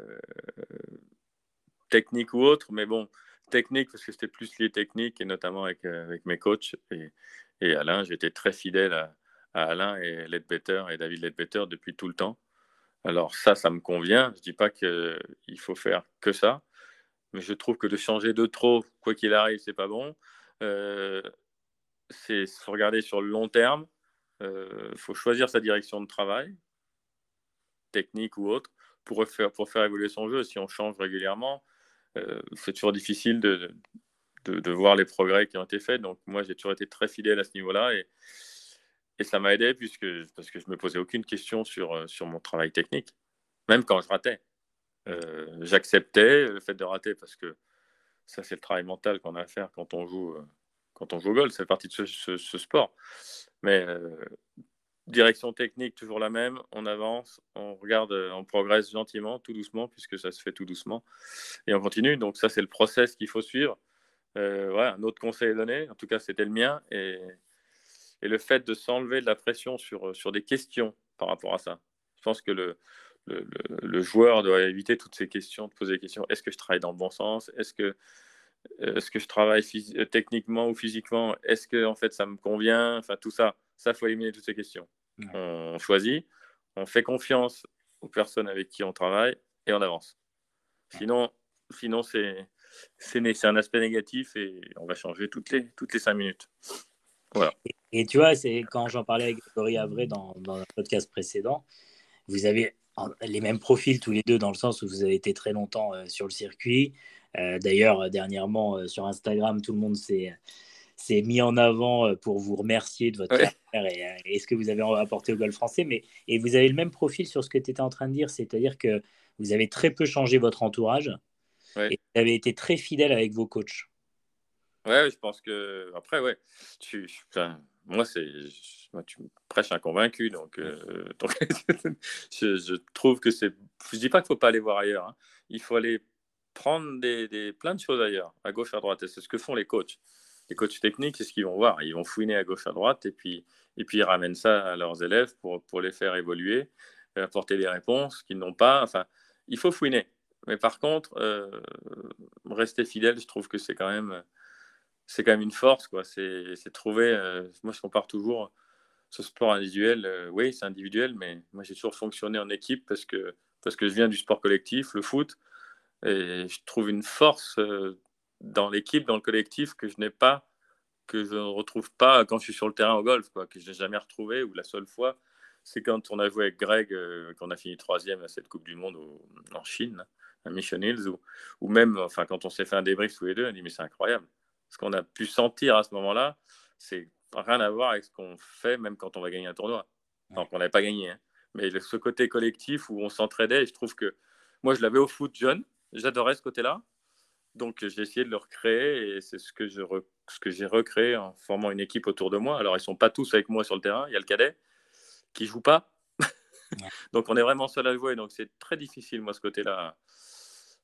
technique ou autre. Mais bon, technique, parce que c'était plus lié technique, et notamment avec, euh, avec mes coachs. Et, Alain, j'étais très fidèle à, Alain et Ledbetter et David Ledbetter depuis tout le temps. Alors ça, ça me convient. Je ne dis pas qu'il faut faire que ça. Mais je trouve que de changer de trop, quoi qu'il arrive, c'est pas bon. Euh, c'est faut regarder sur le long terme. Il euh, faut choisir sa direction de travail, technique ou autre, pour faire, pour faire évoluer son jeu. Si on change régulièrement, euh, c'est toujours difficile de, de, voir les progrès qui ont été faits. Donc moi, j'ai toujours été très fidèle à ce niveau-là et, et ça m'a aidé puisque, parce que je me posais aucune question sur, euh, sur mon travail technique, même quand je ratais. J'acceptais le fait de rater parce que ça, c'est le travail mental qu'on a à faire quand on joue quand on joue au golf, c'est partie de ce, sport. Mais euh, direction technique, toujours la même. On avance, on regarde, euh, on progresse gentiment, tout doucement, puisque ça se fait tout doucement. Et on continue. Donc, ça, c'est le process qu'il faut suivre. Euh, un autre conseil est donné. En tout cas, c'était le mien. Et, et le fait de s'enlever de la pression sur, sur des questions par rapport à ça. Je pense que le, le, le, joueur doit éviter toutes ces questions, de poser des questions. Est-ce que je travaille dans le bon sens? Est-ce que euh, est-ce que je travaille euh, techniquement ou physiquement? Est-ce que en fait ça me convient? Enfin tout ça, ça faut éliminer toutes ces questions. On choisit, on fait confiance aux personnes avec qui on travaille et on avance. Sinon, sinon c'est c'est un aspect négatif et on va changer toutes les toutes les cinq minutes. Voilà. Et, tu vois, c'est quand j'en parlais avec Grégory Avray dans, dans un podcast précédent, vous avez les mêmes profils tous les deux dans le sens où vous avez été très longtemps euh, sur le circuit. Euh, d'ailleurs, dernièrement, euh, sur Instagram, tout le monde s'est mis en avant pour vous remercier de votre carrière et, ce que vous avez apporté au golf français. Mais, et vous avez le même profil sur ce que tu étais en train de dire, c'est-à-dire que vous avez très peu changé votre entourage et vous avez été très fidèle avec vos coachs. Ouais, je pense que après, ouais, tu, moi, c'est, moi, tu me prêches un convaincu, donc, euh, <laughs> je, trouve que c'est. Je dis pas qu'il faut pas aller voir ailleurs. Hein. Il faut aller prendre des, des, plein de choses ailleurs, à gauche, à droite. Et c'est ce que font les coachs. Les coachs techniques, c'est ce qu'ils vont voir? Ils vont fouiner à gauche, à droite, et puis, et puis ils ramènent ça à leurs élèves pour, pour les faire évoluer, apporter des réponses qu'ils n'ont pas. Enfin, il faut fouiner. Mais par contre, euh, rester fidèle, je trouve que c'est quand même c'est quand même une force. quoi. C'est trouver. Euh, moi, je compare toujours ce sport individuel. Euh, oui, c'est individuel, mais moi, j'ai toujours fonctionné en équipe parce que, parce que je viens du sport collectif, le foot. Et je trouve une force euh, dans l'équipe, dans le collectif, que je n'ai pas, que je ne retrouve pas quand je suis sur le terrain au golf, quoi, que je n'ai jamais retrouvé. Ou la seule fois, c'est quand on a joué avec Greg, qu'on a fini troisième à cette Coupe du Monde en Chine, à Mission Hills, ou, ou même enfin, quand on s'est fait un débrief tous les deux, on a dit Mais c'est incroyable ce qu'on a pu sentir à ce moment-là, c'est rien à voir avec ce qu'on fait même quand on va gagner un tournoi. Donc on n'avait pas gagné. Hein. Mais ce côté collectif où on s'entraidait, je trouve que moi je l'avais au foot jeune, j'adorais ce côté-là. Donc j'ai essayé de le recréer et c'est ce que je ce que j'ai recréé en formant une équipe autour de moi. Alors ils sont pas tous avec moi sur le terrain, il y a le cadet qui joue pas. <laughs> donc on est vraiment seul à jouer, donc c'est très difficile moi ce côté-là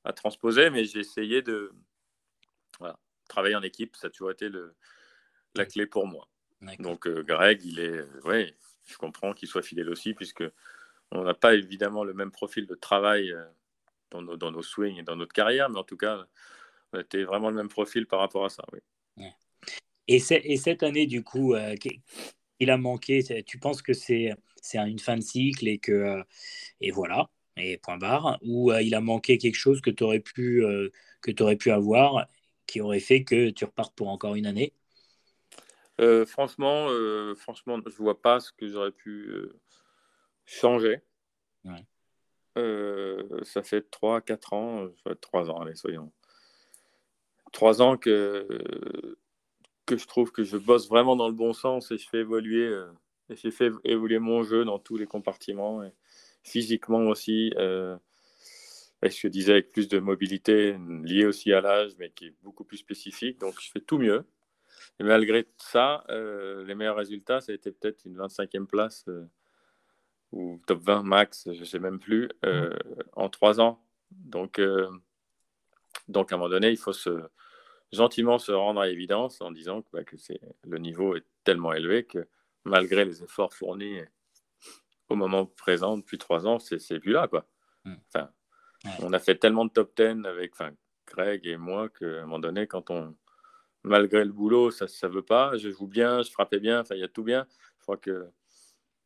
à, à transposer, mais j'ai essayé de voilà, travailler en équipe, ça a toujours été le, la clé pour moi. Donc euh, Greg, il est, ouais, je comprends qu'il soit fidèle aussi, puisque on n'a pas évidemment le même profil de travail euh, dans nos, dans nos swings et dans notre carrière, mais en tout cas, était vraiment le même profil par rapport à ça. Oui. Et, et, cette année, du coup, euh, il a manqué. Tu penses que c'est une fin de cycle et que et voilà et point barre, ou il a manqué quelque chose que tu aurais pu que aurais pu avoir qui aurait fait que tu repartes pour encore une année? Euh, Franchement, euh, franchement, je vois pas ce que j'aurais pu euh, changer. ça fait 3-4 ans, 3 ans, allez, soyons. 3 ans que, que je trouve que je bosse vraiment dans le bon sens et je fais évoluer, et j'ai fait évoluer mon jeu dans tous les compartiments, et physiquement aussi ce que je disais, avec plus de mobilité liée aussi à l'âge, mais qui est beaucoup plus spécifique. Donc, je fais tout mieux. Et malgré ça, euh, les meilleurs résultats, ça a été peut-être une 25e place euh, ou top 20 max, je ne sais même plus, euh, mmh. en trois ans. Donc, donc, à un moment donné, il faut se, gentiment se rendre à l'évidence en disant que, bah, que le niveau est tellement élevé que malgré les efforts fournis au moment présent depuis trois ans, c'est plus là. Quoi. Mmh. Enfin, on a fait tellement de top 10 avec Greg et moi qu'à un moment donné, quand on, malgré le boulot, ça ne veut pas. Je joue bien, je frappais bien, il y a tout bien. Je crois que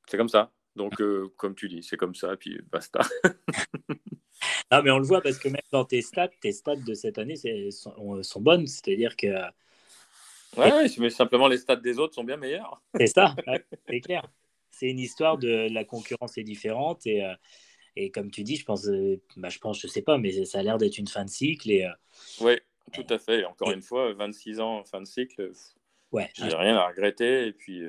c'est comme ça. Donc, euh, comme tu dis, c'est comme ça, puis basta. <laughs> non, mais on le voit parce que même dans tes stats, tes stats de cette année sont, sont bonnes. C'est-à-dire que Ouais, mais simplement les stats des autres sont bien meilleurs. C'est ça, <laughs> c'est clair. C'est une histoire de la concurrence est différente et, euh, et comme tu dis, je pense, euh, bah, je pense, je sais pas, mais ça a l'air d'être une fin de cycle et. Euh, oui, tout à fait. Encore une fois, 26 ans fin de cycle. Ouais. J'ai rien à regretter et puis.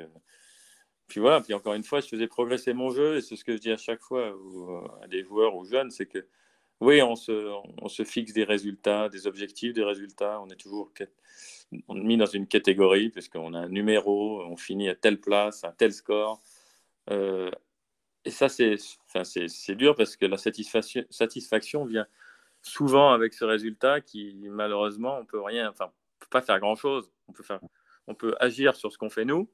Puis voilà, puis encore une fois, je faisais progresser mon jeu, et c'est ce que je dis à chaque fois à des joueurs ou jeunes, c'est que oui, on se, on se fixe des résultats, des objectifs, des résultats, on est toujours on mis dans une catégorie, puisqu'on a un numéro, on finit à telle place, à tel score. Euh, et ça, c'est enfin, dur parce que la satisfaction, satisfaction vient souvent avec ce résultat qui, malheureusement, on peut rien, enfin, peut pas faire grand-chose. On peut, on peut agir sur ce qu'on fait nous,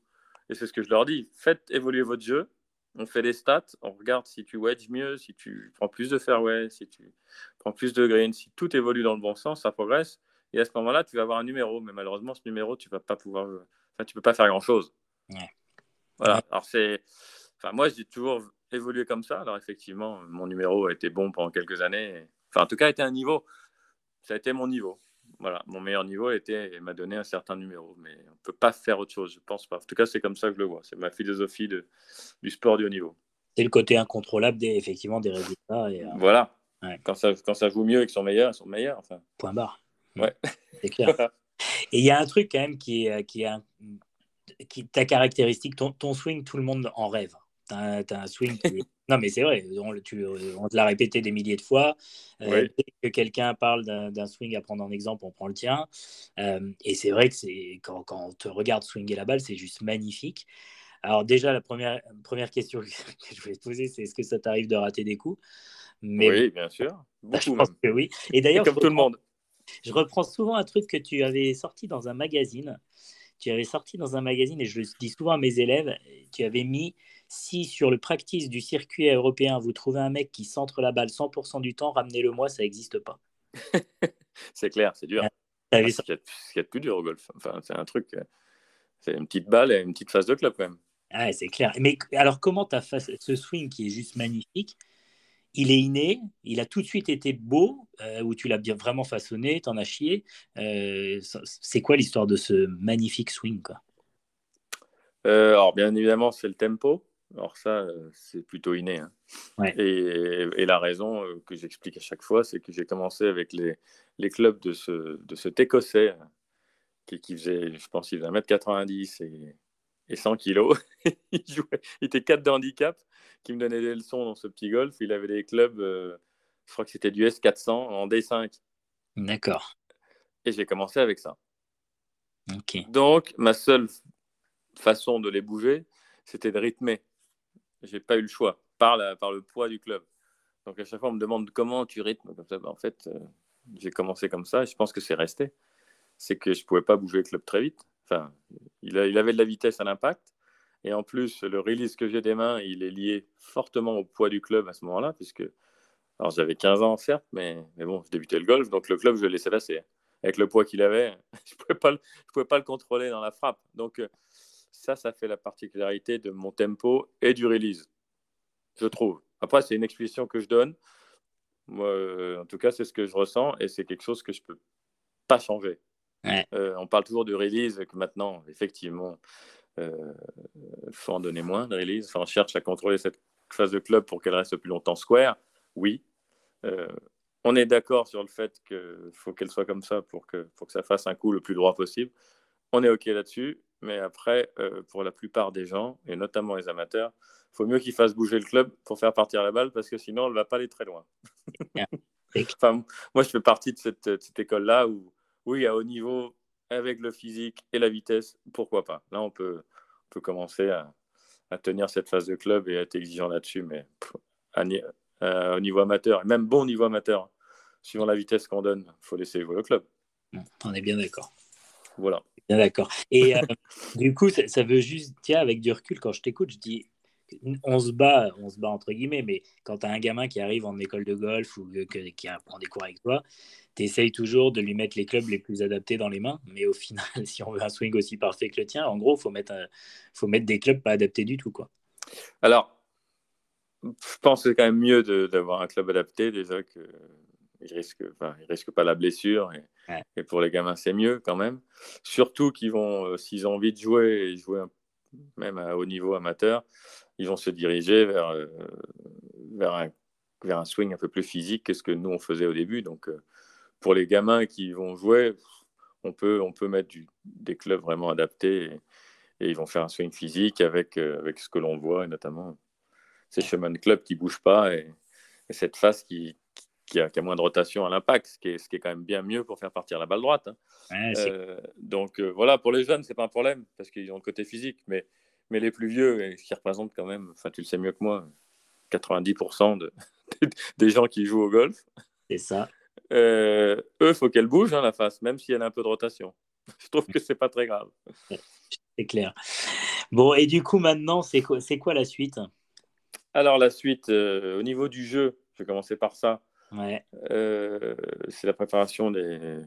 et c'est ce que je leur dis. Faites évoluer votre jeu. On fait des stats. On regarde si tu wedge mieux, si tu prends plus de fairway, si tu prends plus de green. Si tout évolue dans le bon sens, ça progresse. Et à ce moment-là, tu vas avoir un numéro. Mais malheureusement, ce numéro, tu vas pas pouvoir. Enfin, tu peux pas faire grand-chose. Voilà. Alors, c'est. Enfin, moi, j'ai toujours évolué comme ça. Alors, effectivement, mon numéro a été bon pendant quelques années. Enfin, en tout cas, a été un niveau. Ça a été mon niveau voilà, mon meilleur niveau était m'a donné un certain numéro, mais on ne peut pas faire autre chose, je pense pas. En tout cas, c'est comme ça que je le vois. C'est ma philosophie de, du sport du haut niveau. C'est le côté incontrôlable des, effectivement des résultats. Et, euh, voilà. Quand, ça, quand ça joue mieux et qu'ils sont meilleurs, ils sont meilleurs. Enfin. Point barre. Ouais. C'est clair. <laughs> et il y a un truc quand même qui est, qui est qui, ta caractéristique, ton, ton swing, tout le monde en rêve. Tu as, un swing qui, <laughs> Non, mais c'est vrai, on, on te l'a répété des milliers de fois. Euh, dès que quelqu'un parle d'un swing à prendre en exemple, on prend le tien. Euh, et c'est vrai que quand, quand on te regarde swinger la balle, c'est juste magnifique. Alors déjà, la première, première question <laughs> que je voulais te poser, c'est est-ce que ça t'arrive de rater des coups? Mais, Oui, bien sûr. Bah, je pense que oui. Et d'ailleurs, comme tout le monde. Je reprends souvent un truc que tu avais sorti dans un magazine. Tu avais sorti dans un magazine, et je le dis souvent à mes élèves, tu avais mis si sur le practice du circuit européen, vous trouvez un mec qui centre la balle 100% du temps, ramenez-le moi, ça n'existe pas. <laughs> c'est clair, c'est dur. c'est ce qu'il y, a de plus dur au golf. Enfin, c'est un truc, euh, c'est une petite balle et une petite phase de club quand même. Ah, c'est clair. Mais alors, comment fait ce swing qui est juste magnifique il est inné, il a tout de suite été beau, euh, où tu l'as bien vraiment façonné, t'en as chié. Euh, c'est quoi l'histoire de ce magnifique swing quoi? Alors, bien évidemment, c'est le tempo. Alors ça, euh, c'est plutôt inné. Hein. Et, la raison euh, que j'explique à chaque fois, c'est que j'ai commencé avec les, les, clubs de, ce, de cet Écossais euh, qui, qui, faisait, je pense, il faisait 1m90 et, et 100 kg. <laughs> il, jouait, il était 4 de handicap, qui me donnait des leçons dans ce petit golf. Il avait des clubs, je crois que c'était du S400 en D5. D'accord. Et j'ai commencé avec ça. Donc, ma seule façon de les bouger, c'était de rythmer j'ai pas eu le choix par, par le poids du club. Donc à chaque fois, on me demande comment tu rythmes. Comme ça. Ben, en fait, euh, j'ai commencé comme ça et je pense que c'est resté. C'est que je pouvais pas bouger le club très vite. Enfin, il, il avait de la vitesse à l'impact. Et en plus, le release que j'ai des mains, il est lié fortement au poids du club à ce moment-là, puisque alors j'avais 15 ans certes, mais, mais bon, je débutais le golf, donc le club, je le laissais passer. Avec le poids qu'il avait, <laughs> je ne pouvais, pas le, pouvais pas le contrôler dans la frappe. Donc, euh, ça, ça fait la particularité de mon tempo et du release, je trouve. Après, c'est une explication que je donne. Moi, euh, en tout cas, c'est ce que je ressens et c'est quelque chose que je ne peux pas changer. Euh, on parle toujours du release, que maintenant, effectivement, il euh, faut en donner moins de release. Enfin, on cherche à contrôler cette phase de club pour qu'elle reste plus longtemps square. Oui. on est d'accord sur le fait qu'il faut qu'elle soit comme ça pour que, pour que ça fasse un coup le plus droit possible. On est OK là-dessus. Mais après, euh, pour la plupart des gens, et notamment les amateurs, il faut mieux qu'ils fassent bouger le club pour faire partir la balle parce que sinon, elle ne va pas aller très loin. <laughs> enfin, moi, je fais partie de cette, école-là où, oui, à haut niveau, avec le physique et la vitesse, pourquoi pas? Là, on peut, on peut commencer à, à, tenir cette phase de club et être exigeant là-dessus, mais au niveau amateur, et même bon niveau amateur, suivant la vitesse qu'on donne, il faut laisser jouer le club. On est bien d'accord. Voilà. Bien d'accord. Et euh, <laughs> du coup, ça, veut juste, tiens, avec du recul, quand je t'écoute, je dis, on se bat, on se bat entre guillemets, mais quand tu as un gamin qui arrive en école de golf ou qui apprend des cours avec toi, tu essayes toujours de lui mettre les clubs les plus adaptés dans les mains. Mais au final, <laughs> si on veut un swing aussi parfait que le tien, en gros, il faut mettre, faut mettre des clubs pas adaptés du tout. Quoi. Alors, je pense que c'est quand même mieux d'avoir un club adapté déjà que ils risquent, enfin, ils risquent pas la blessure. Et, pour les gamins, c'est mieux quand même. Surtout qu'ils vont, euh, s'ils ont envie de jouer et jouer même à haut niveau amateur, ils vont se diriger vers, euh, vers, un, vers un swing un peu plus physique que ce que nous on faisait au début. Donc, euh, pour les gamins qui vont jouer, on peut, on peut mettre des clubs vraiment adaptés et, ils vont faire un swing physique avec, avec ce que l'on voit, et notamment ces chemins de club qui ne bougent pas et, cette face qui, qui, a, moins de rotation à l'impact, ce, qui est, ce qui est quand même bien mieux pour faire partir la balle droite. Hein. Euh, donc euh, voilà, pour les jeunes, c'est pas un problème parce qu'ils ont le côté physique, mais, mais les plus vieux, qui représentent quand même, enfin tu le sais mieux que moi, 90% de, <laughs> des gens qui jouent au golf. C'est ça. Euh, eux, faut qu'elle bouge hein, la face, même si elle a un peu de rotation. <laughs> Je trouve que c'est pas très grave. C'est clair. Bon, et du coup, maintenant, c'est quoi, quoi la suite? Alors, la suite, au niveau du jeu, je vais commencer par ça. Euh, c'est la préparation des,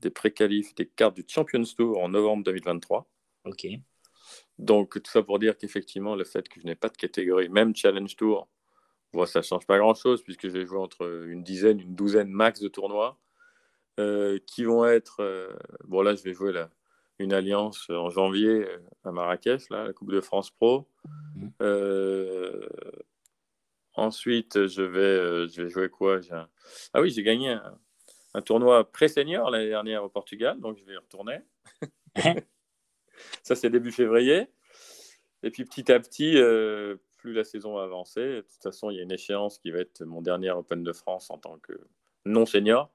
des pré-qualifs, des cartes du Champions Tour en novembre 2023. Ok. Donc, tout ça pour dire qu'effectivement, le fait que je n'ai pas de catégorie, même Challenge Tour, bon, ça ne change pas grand-chose puisque je vais jouer entre une dizaine, une douzaine max de tournois euh, qui vont être. Euh, bon, là, je vais jouer la, une alliance en janvier à Marrakech, là, la Coupe de France Pro. Mmh. Ensuite, je vais, euh, je vais jouer quoi? Ah oui, j'ai gagné un, tournoi pré-senior l'année dernière au Portugal, donc je vais y retourner. <laughs> Ça, c'est début février. Et puis petit à petit, euh, plus la saison va avancer, de toute façon, il y a une échéance qui va être mon dernier Open de France en tant que non senior.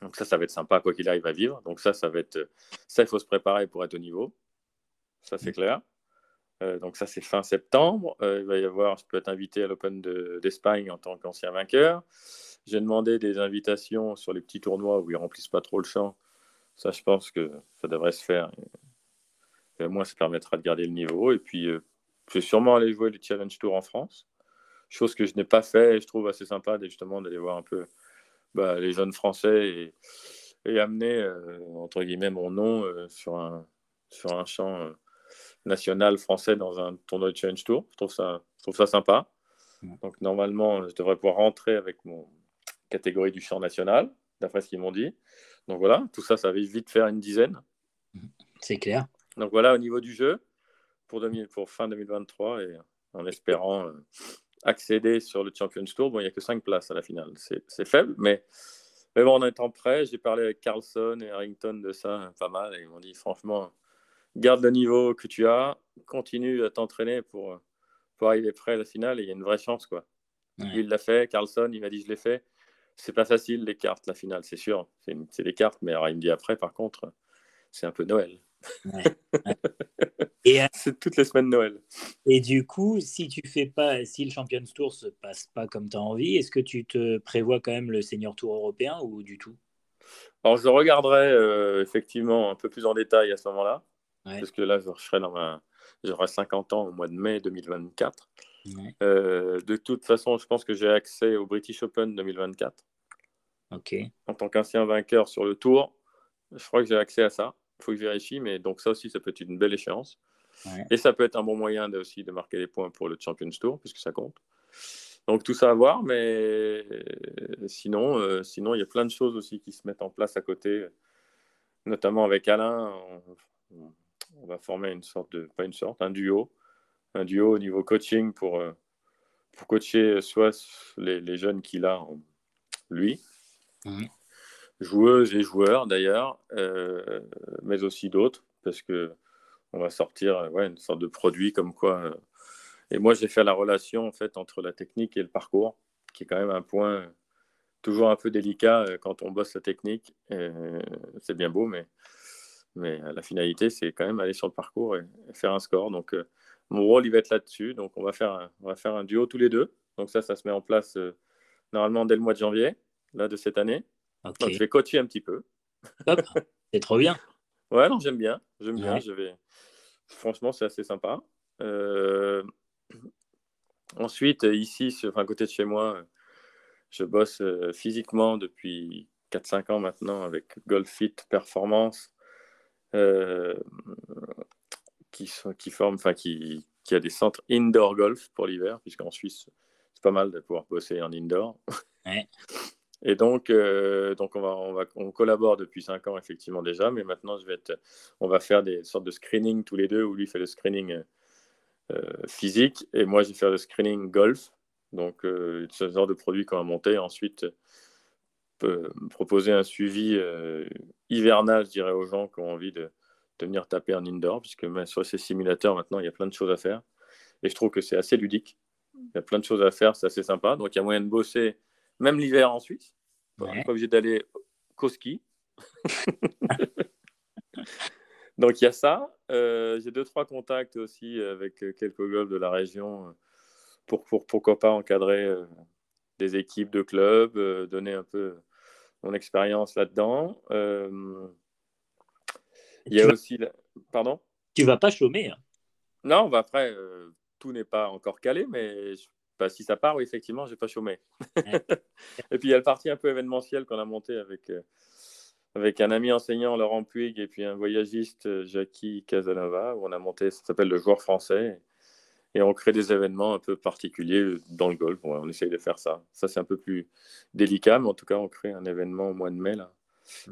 Donc ça, ça va être sympa quoi qu'il arrive à vivre. Donc ça, ça va être, ça, il faut se préparer pour être au niveau. Ça, c'est mm. clair. Euh, donc ça, c'est fin septembre. Euh, il va y avoir, je peux être invité à l'Open d'Espagne en tant qu'ancien vainqueur. J'ai demandé des invitations sur les petits tournois où ils remplissent pas trop le champ. Ça, je pense que ça devrait se faire. Et au moins, ça permettra de garder le niveau. Et puis, euh, je vais sûrement aller jouer le Challenge Tour en France. Chose que je n'ai pas fait et je trouve assez sympa justement d'aller voir un peu bah, les jeunes Français et, amener, entre guillemets, mon nom sur, un, sur un champ national français dans un tournoi de Challenge Tour. Je trouve ça, je trouve ça sympa. Donc normalement, je devrais pouvoir rentrer avec mon catégorie du champ national, d'après ce qu'ils m'ont dit. Donc voilà, tout ça, ça va vite faire une dizaine. C'est clair. Donc voilà, au niveau du jeu, pour, pour fin 2023, et en espérant euh, accéder sur le Champions Tour, bon, il n'y a que 5 places à la finale. C'est faible, mais, mais bon, en étant prêt, j'ai parlé avec Carlson et Harrington de ça pas mal, et ils m'ont dit, franchement, garde le niveau que tu as, continue à t'entraîner pour, pour arriver prêt à la finale et il y a une vraie chance. quoi. il l'a fait, Carlson, il m'a dit je l'ai fait. C'est pas facile les cartes, la finale, c'est sûr. C'est des cartes, mais alors, il me dit après, par contre, c'est un peu Noël. et euh, <laughs> c'est toutes les semaines Noël. Et du coup, si tu fais pas, si le Champions Tour se passe pas comme tu as envie, est-ce que tu te prévois quand même le Senior Tour européen ou du tout? Alors je regarderai euh, effectivement un peu plus en détail à ce moment-là. Parce que là, je serai dans ma... j'aurai 50 ans au mois de mai 2024. Euh, de toute façon, je pense que j'ai accès au British Open 2024. Ok. En tant qu'ancien vainqueur sur le tour, je crois que j'ai accès à ça. Il faut que je vérifie, mais donc ça aussi, ça peut être une belle échéance. Et ça peut être un bon moyen de, aussi de marquer des points pour le Champions Tour, puisque ça compte. Donc tout ça à voir, mais sinon, euh, sinon il y a plein de choses aussi qui se mettent en place à côté, notamment avec Alain on va former une sorte de, pas une sorte, un duo, un duo au niveau coaching pour, euh, pour coacher soit les, jeunes qu'il a, lui, mhm. joueuses et joueurs d'ailleurs, euh, mais aussi d'autres, parce que on va sortir ouais, une sorte de produit comme quoi. Euh, et moi, j'ai fait la relation en fait entre la technique et le parcours, qui est quand même un point toujours un peu délicat quand on bosse la technique. C'est bien beau, mais mais euh, la finalité, c'est quand même aller sur le parcours et, faire un score. Donc, euh, mon rôle, il va être là-dessus. Donc, on va, faire un, on va faire un duo tous les deux. Donc, ça, ça se met en place euh, normalement dès le mois de janvier là, de cette année. Donc, je vais coacher un petit peu. <laughs> C'est trop bien. ouais, non, j'aime bien. J'aime bien. Je vais... Franchement, c'est assez sympa. Ensuite, ici, enfin, à côté de chez moi, je bosse physiquement depuis 4-5 ans maintenant avec Golf Fit Performance qui, sont, qui forment, enfin qui, a des centres indoor golf pour l'hiver, puisqu'en Suisse, c'est pas mal de pouvoir bosser en indoor. Et donc, euh, donc on, va, on, va, on collabore depuis 5 ans, effectivement, déjà, mais maintenant, je vais être, on va faire des sortes de screening tous les deux, où lui fait le screening euh, physique, et moi, je vais faire le screening golf. Donc, euh, ce genre de produit qu'on va monter. Ensuite, proposer un suivi hivernal, je dirais, aux gens qui ont envie de, de venir taper en indoor, puisque sur ces simulateurs, maintenant, il y a plein de choses à faire. Et je trouve que c'est assez ludique. Il y a plein de choses à faire, c'est assez sympa. Donc, il y a moyen de bosser, même l'hiver en Suisse. On n'est pas obligé d'aller qu'au ski. <laughs> Donc, il y a ça. Euh, j'ai deux, trois contacts aussi avec quelques golfs de la région pour, pour pourquoi pas encadrer euh, des équipes de clubs, euh, donner un peu mon expérience là-dedans. il y a aussi. Pardon? Tu vas pas chômer. Hein. Non, bah après, tout n'est pas encore calé, mais bah, si ça part, oui, effectivement, je n'ai pas chômé. <laughs> et puis, il y a le parti un peu événementiel qu'on a monté avec, euh, avec un ami enseignant, Laurent Puig, et puis un voyagiste, euh, Jackie Casanova, où on a monté, ça s'appelle le joueur français. Et on crée des événements un peu particuliers dans le golf. on essaye de faire ça. Ça, c'est un peu plus délicat, mais en tout cas, on crée un événement au mois de mai, là,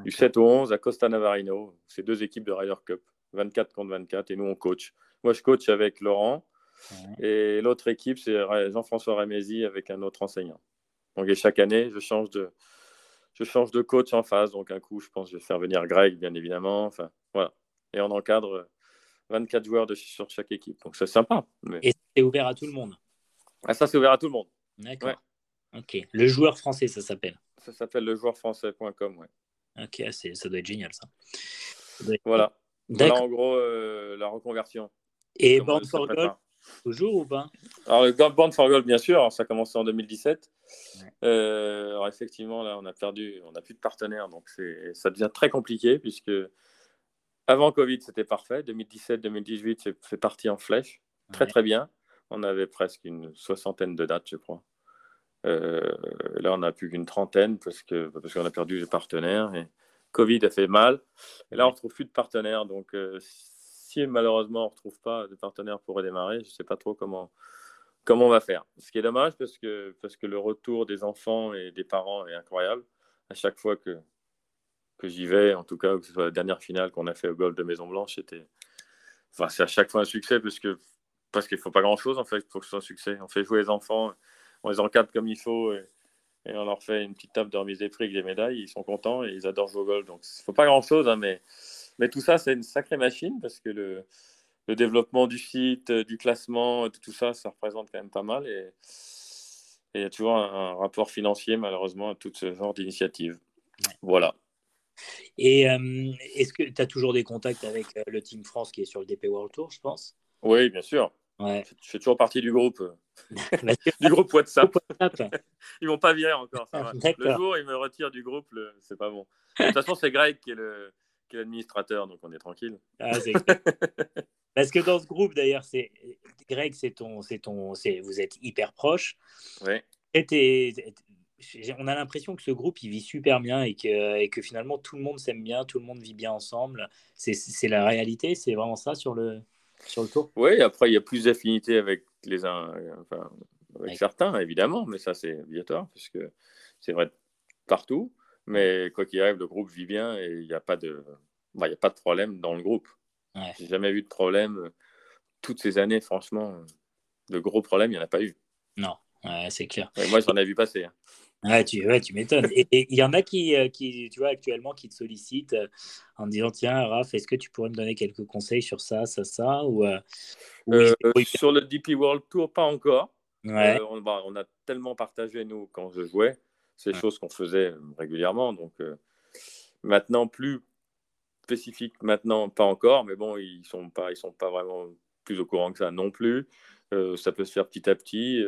du 7 au 11 à Costa Navarino. C'est deux équipes de Ryder Cup, 24 contre 24, et nous, on coach. Moi, je coach avec Laurent. Et l'autre équipe, c'est Jean-François Ramézy avec un autre enseignant. Donc, chaque année, je change de, je change de coach en phase. Donc, un coup, je pense que je vais faire venir Greg, bien évidemment. Enfin, voilà. Et on encadre 24 joueurs de, sur chaque équipe. Donc, c'est sympa. Et c'est ouvert à tout le monde ah, Ça, c'est ouvert à tout le monde. D'accord. Ok. Le joueur français, ça s'appelle Ça s'appelle lejoueurfrançais.com, ouais. Ok, ça doit être génial, ça. Voilà. Voilà, en gros, euh, la reconversion. Et Born for Golf Toujours ou pas? Alors, le Band for Gold, bien sûr, ça a commencé en 2017. Euh, alors, effectivement, là, on a perdu, on n'a plus de partenaires, donc ça devient très compliqué, puisque avant Covid, c'était parfait. 2017-2018, c'est parti en flèche. Très, très bien. On avait presque une soixantaine de dates, je crois. Euh, là, on n'a plus qu'une trentaine parce qu'on parce qu'on a perdu des partenaires. Et Covid a fait mal. Et là, on ne retrouve plus de partenaires. Donc, euh, malheureusement on ne retrouve pas de partenaire pour redémarrer, je ne sais pas trop comment, comment on va faire. Ce qui est dommage parce que, parce que le retour des enfants et des parents est incroyable. À chaque fois que, que j'y vais, en tout cas, que ce soit la dernière finale qu'on a fait au golf de Maison Blanche, c'était. Enfin, c'est à chaque fois un succès parce que parce qu'il ne faut pas grand-chose en fait pour que ce soit un succès. On fait jouer les enfants, on les encadre comme il faut et, on leur fait une petite table de remise des prix avec des médailles. Ils sont contents et ils adorent jouer au golf. Donc, il ne faut pas grand-chose, hein, mais mais tout ça, c'est une sacrée machine parce que le, le développement du site, euh, du classement, tout ça, ça représente quand même pas mal. Et, il y a toujours un, rapport financier, malheureusement, à tout ce genre d'initiative. Voilà. Et euh, est-ce que tu as toujours des contacts avec euh, le Team France qui est sur le DP World Tour, je pense? Oui, bien sûr. Ouais. Je fais toujours partie du groupe, <laughs> <laughs> du groupe WhatsApp. <laughs> ils m'ont pas viré encore. Ça. Le jour, ils me retirent du groupe, c'est pas bon. De toute façon, c'est Greg qui est le, qui est l'administrateur, donc on est tranquille. Ah, Parce que dans ce groupe, d'ailleurs, c'est Greg, c'est ton, c'est ton, c'est vous êtes hyper proches. Oui. On a l'impression que ce groupe il vit super bien et que, et que finalement tout le monde s'aime bien, tout le monde vit bien ensemble. C'est la réalité, c'est vraiment ça sur le, sur le tour? Oui, après il y a plus d'affinités avec les uns, enfin, avec certains évidemment, mais ça c'est obligatoire puisque c'est vrai partout. Mais quoi qu'il arrive, le groupe vit bien et il n'y a, pas de... Bah, a pas de problème dans le groupe. Ouais. J'ai jamais eu de problème. Toutes ces années, franchement, de gros problèmes, il n'y en a pas eu. Non, c'est clair. moi, j'en ai vu passer. Ouais, tu, ouais, tu m'étonnes. Et il y en a qui, euh, qui, tu vois, actuellement, qui te sollicitent euh, en disant Tiens, Raph, est-ce que tu pourrais me donner quelques conseils sur ça, ça, ça ou, euh, Sur le DP World Tour, pas encore. Ouais. on, bah, on, a tellement partagé, nous, quand je jouais. Des choses qu'on faisait régulièrement. Donc maintenant, plus spécifique, maintenant, pas encore, mais bon, ils sont pas, ils sont pas vraiment plus au courant que ça non plus. Ça peut se faire petit à petit.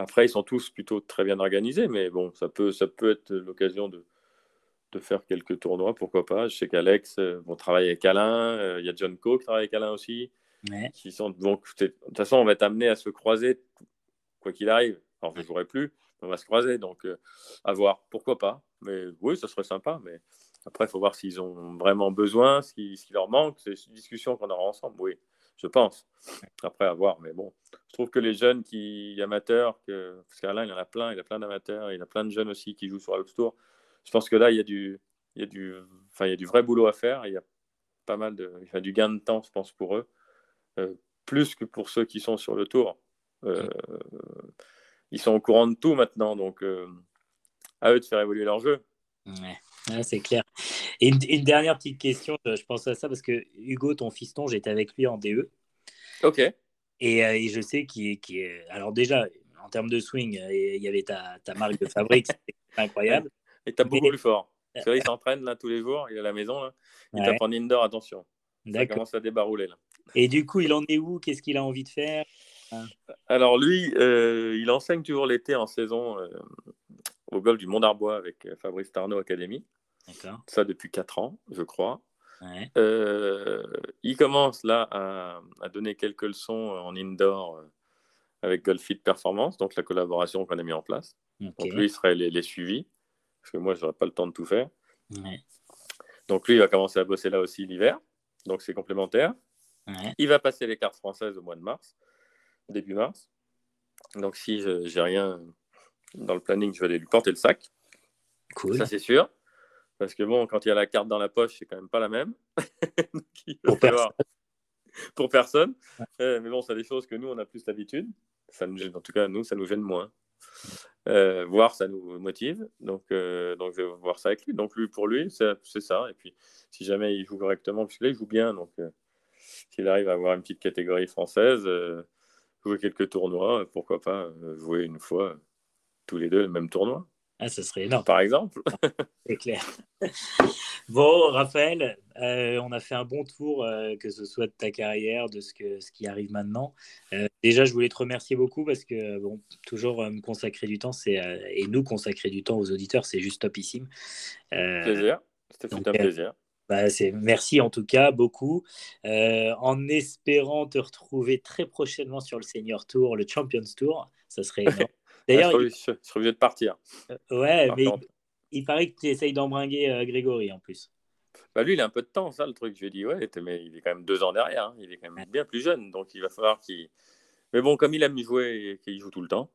Euh. Après, ils sont tous plutôt très bien organisés, mais bon, ça peut, ça peut être l'occasion de, de faire quelques tournois, pourquoi pas. Je sais qu'Alex vont travailler avec Alain, il y a John Coe qui travaille avec Alain aussi. Qui sont, donc, de toute façon, on va être amené à se croiser, quoi qu'il arrive. Alors, je ne jouerai plus, on va se croiser. Donc, euh, à voir, pourquoi pas. Mais oui, ça serait sympa. Mais après, il faut voir s'ils ont vraiment besoin, ce qui, leur manque. C'est une discussion qu'on aura ensemble, oui. Je pense. Après, à voir. Mais bon, je trouve que les jeunes qui amateurs, que, parce qu'Alain, il y en a plein, il a plein d'amateurs, il y a plein de jeunes aussi qui jouent sur Alps Tour. Je pense que là, il y a du, il y a du, enfin, il y a du vrai boulot à faire. Il y a pas mal de, il y a du gain de temps, je pense, pour eux, euh, plus que pour ceux qui sont sur le tour. Euh, ils sont au courant de tout maintenant, donc euh, à eux de faire évoluer leur jeu. Ouais. c'est clair. Et une, dernière petite question, je pense à ça parce que Hugo, ton fiston, j'étais avec lui en DE. Ok. Et, je sais qu'il est, Alors, déjà, en termes de swing, il y avait ta, ta marque de fabrique, c'était <laughs> incroyable. Et tu as beaucoup plus fort. C'est vrai, il <laughs> s'entraîne là tous les jours, il est à la maison. Là. Il tape en indoor, attention. Ça commence à débarouler. Là. Et du coup, il en est où? Qu'est-ce qu'il a envie de faire? Alors lui, euh, il enseigne toujours l'été en saison euh, au golf du Mont d'Arbois avec euh, Fabrice Tarnot Academy. Ça depuis 4 ans, je crois. il commence là à, donner quelques leçons en indoor avec Golfit Performance, donc la collaboration qu'on a mis en place. Donc lui, il ferait les, les suivis parce que moi, je n'aurais pas le temps de tout faire. Donc lui, il va commencer à bosser là aussi l'hiver, donc c'est complémentaire. Il va passer les cartes françaises au mois de mars, début mars. Donc si je n'ai rien dans le planning, je vais aller lui porter le sac. Cool. Ça, c'est sûr. Parce que bon, quand il y a la carte dans la poche, c'est quand même pas la même. <laughs> Pour personne. Pour personne. mais bon, c'est des choses que nous, on a plus l'habitude. Ça nous en tout cas, nous, ça nous gêne moins. Euh, voir, ça nous motive. Donc, euh, donc, je vais voir ça avec lui. Donc, lui, pour lui, c'est ça. Et puis, si jamais il joue correctement, là, il joue bien. Donc, euh, s'il arrive à avoir une petite catégorie française, jouer quelques tournois, pourquoi pas jouer une fois tous les deux le même tournoi. Ah, ce serait énorme. Par exemple. <laughs> C'est clair. Bon, Raphaël, euh, on a fait un bon tour, euh, que ce soit de ta carrière, de ce, que, ce qui arrive maintenant. Euh, déjà, je voulais te remercier beaucoup parce que, bon, toujours me consacrer du temps, c'est, et nous consacrer du temps aux auditeurs, c'est juste topissime. plaisir. C'était un plaisir. Bah, merci en tout cas beaucoup. en espérant te retrouver très prochainement sur le Senior Tour, le Champions Tour, ça serait énorme. <laughs> D'ailleurs, je, serais obligé de partir. ouais, mais il paraît que tu essayes d'embringuer euh, Grégory en plus. Bah lui, il a un peu de temps, ça, le truc. Je lui ai dit, ouais, mais il est quand même deux ans derrière. Hein. Il est quand même bien plus jeune. Donc, il va falloir qu'il. Mais bon, comme il aime jouer et qu'il joue tout le temps,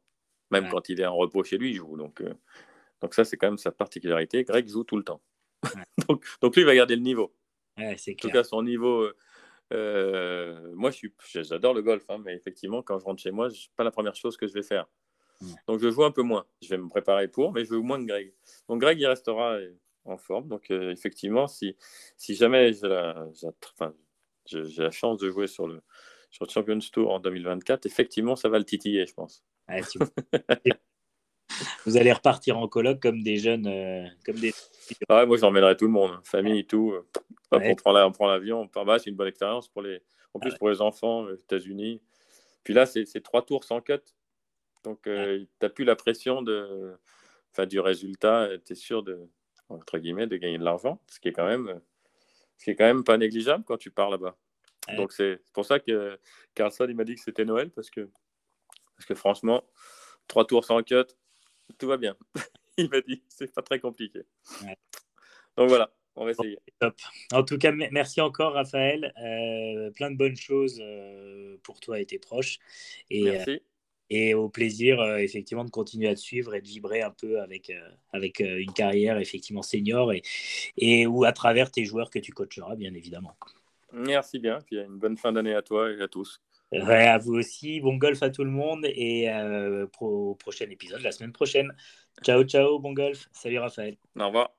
même quand il est en repos chez lui, il joue. Donc, euh, donc ça, c'est quand même sa particularité. Greg joue tout le temps. <laughs> donc, donc, lui, il va garder le niveau. Ouais, en tout cas, son niveau. Euh, moi, j'adore le golf, hein, mais effectivement, quand je rentre chez moi, c'est pas la première chose que je vais faire. Donc je joue un peu moins. Je vais me préparer pour, mais je joue moins que Greg. Donc Greg, il restera en forme. Donc euh, effectivement, si, si jamais j'ai la, la, chance de jouer sur le, sur le Champions Tour en 2024, effectivement, ça va le titiller, je pense. <laughs> Vous allez repartir en colloque comme des jeunes. Euh, comme des... Ah moi, j'emmènerai tout le monde, hein. famille et tout. on prend l'avion, on part bas, c'est une bonne expérience pour les, en plus pour les enfants aux États-Unis. Puis là, c'est trois tours sans cut. Donc, euh, tu n'as plus la pression de, enfin, du résultat. Tu es sûr de, entre guillemets, de gagner de l'argent, ce qui est quand même, ce qui est quand même pas négligeable quand tu pars là-bas. Donc, c'est pour ça que Carlson, il m'a dit que c'était Noël parce que, parce que franchement, trois tours sans cut, tout va bien. <laughs> il m'a dit, c'est pas très compliqué. Donc voilà, on va essayer. Top. En tout cas, merci encore, Raphaël. Euh, plein de bonnes choses euh, pour toi et tes proches. Et, merci et au plaisir euh, effectivement de continuer à te suivre et de vibrer un peu avec, euh, avec euh, une carrière effectivement senior et, et ou à travers tes joueurs que tu coacheras bien évidemment. Merci bien, puis une bonne fin d'année à toi et à tous. Ouais, à vous aussi, bon golf à tout le monde et au prochain épisode la semaine prochaine. Ciao, ciao, bon golf. Salut Raphaël. Au revoir.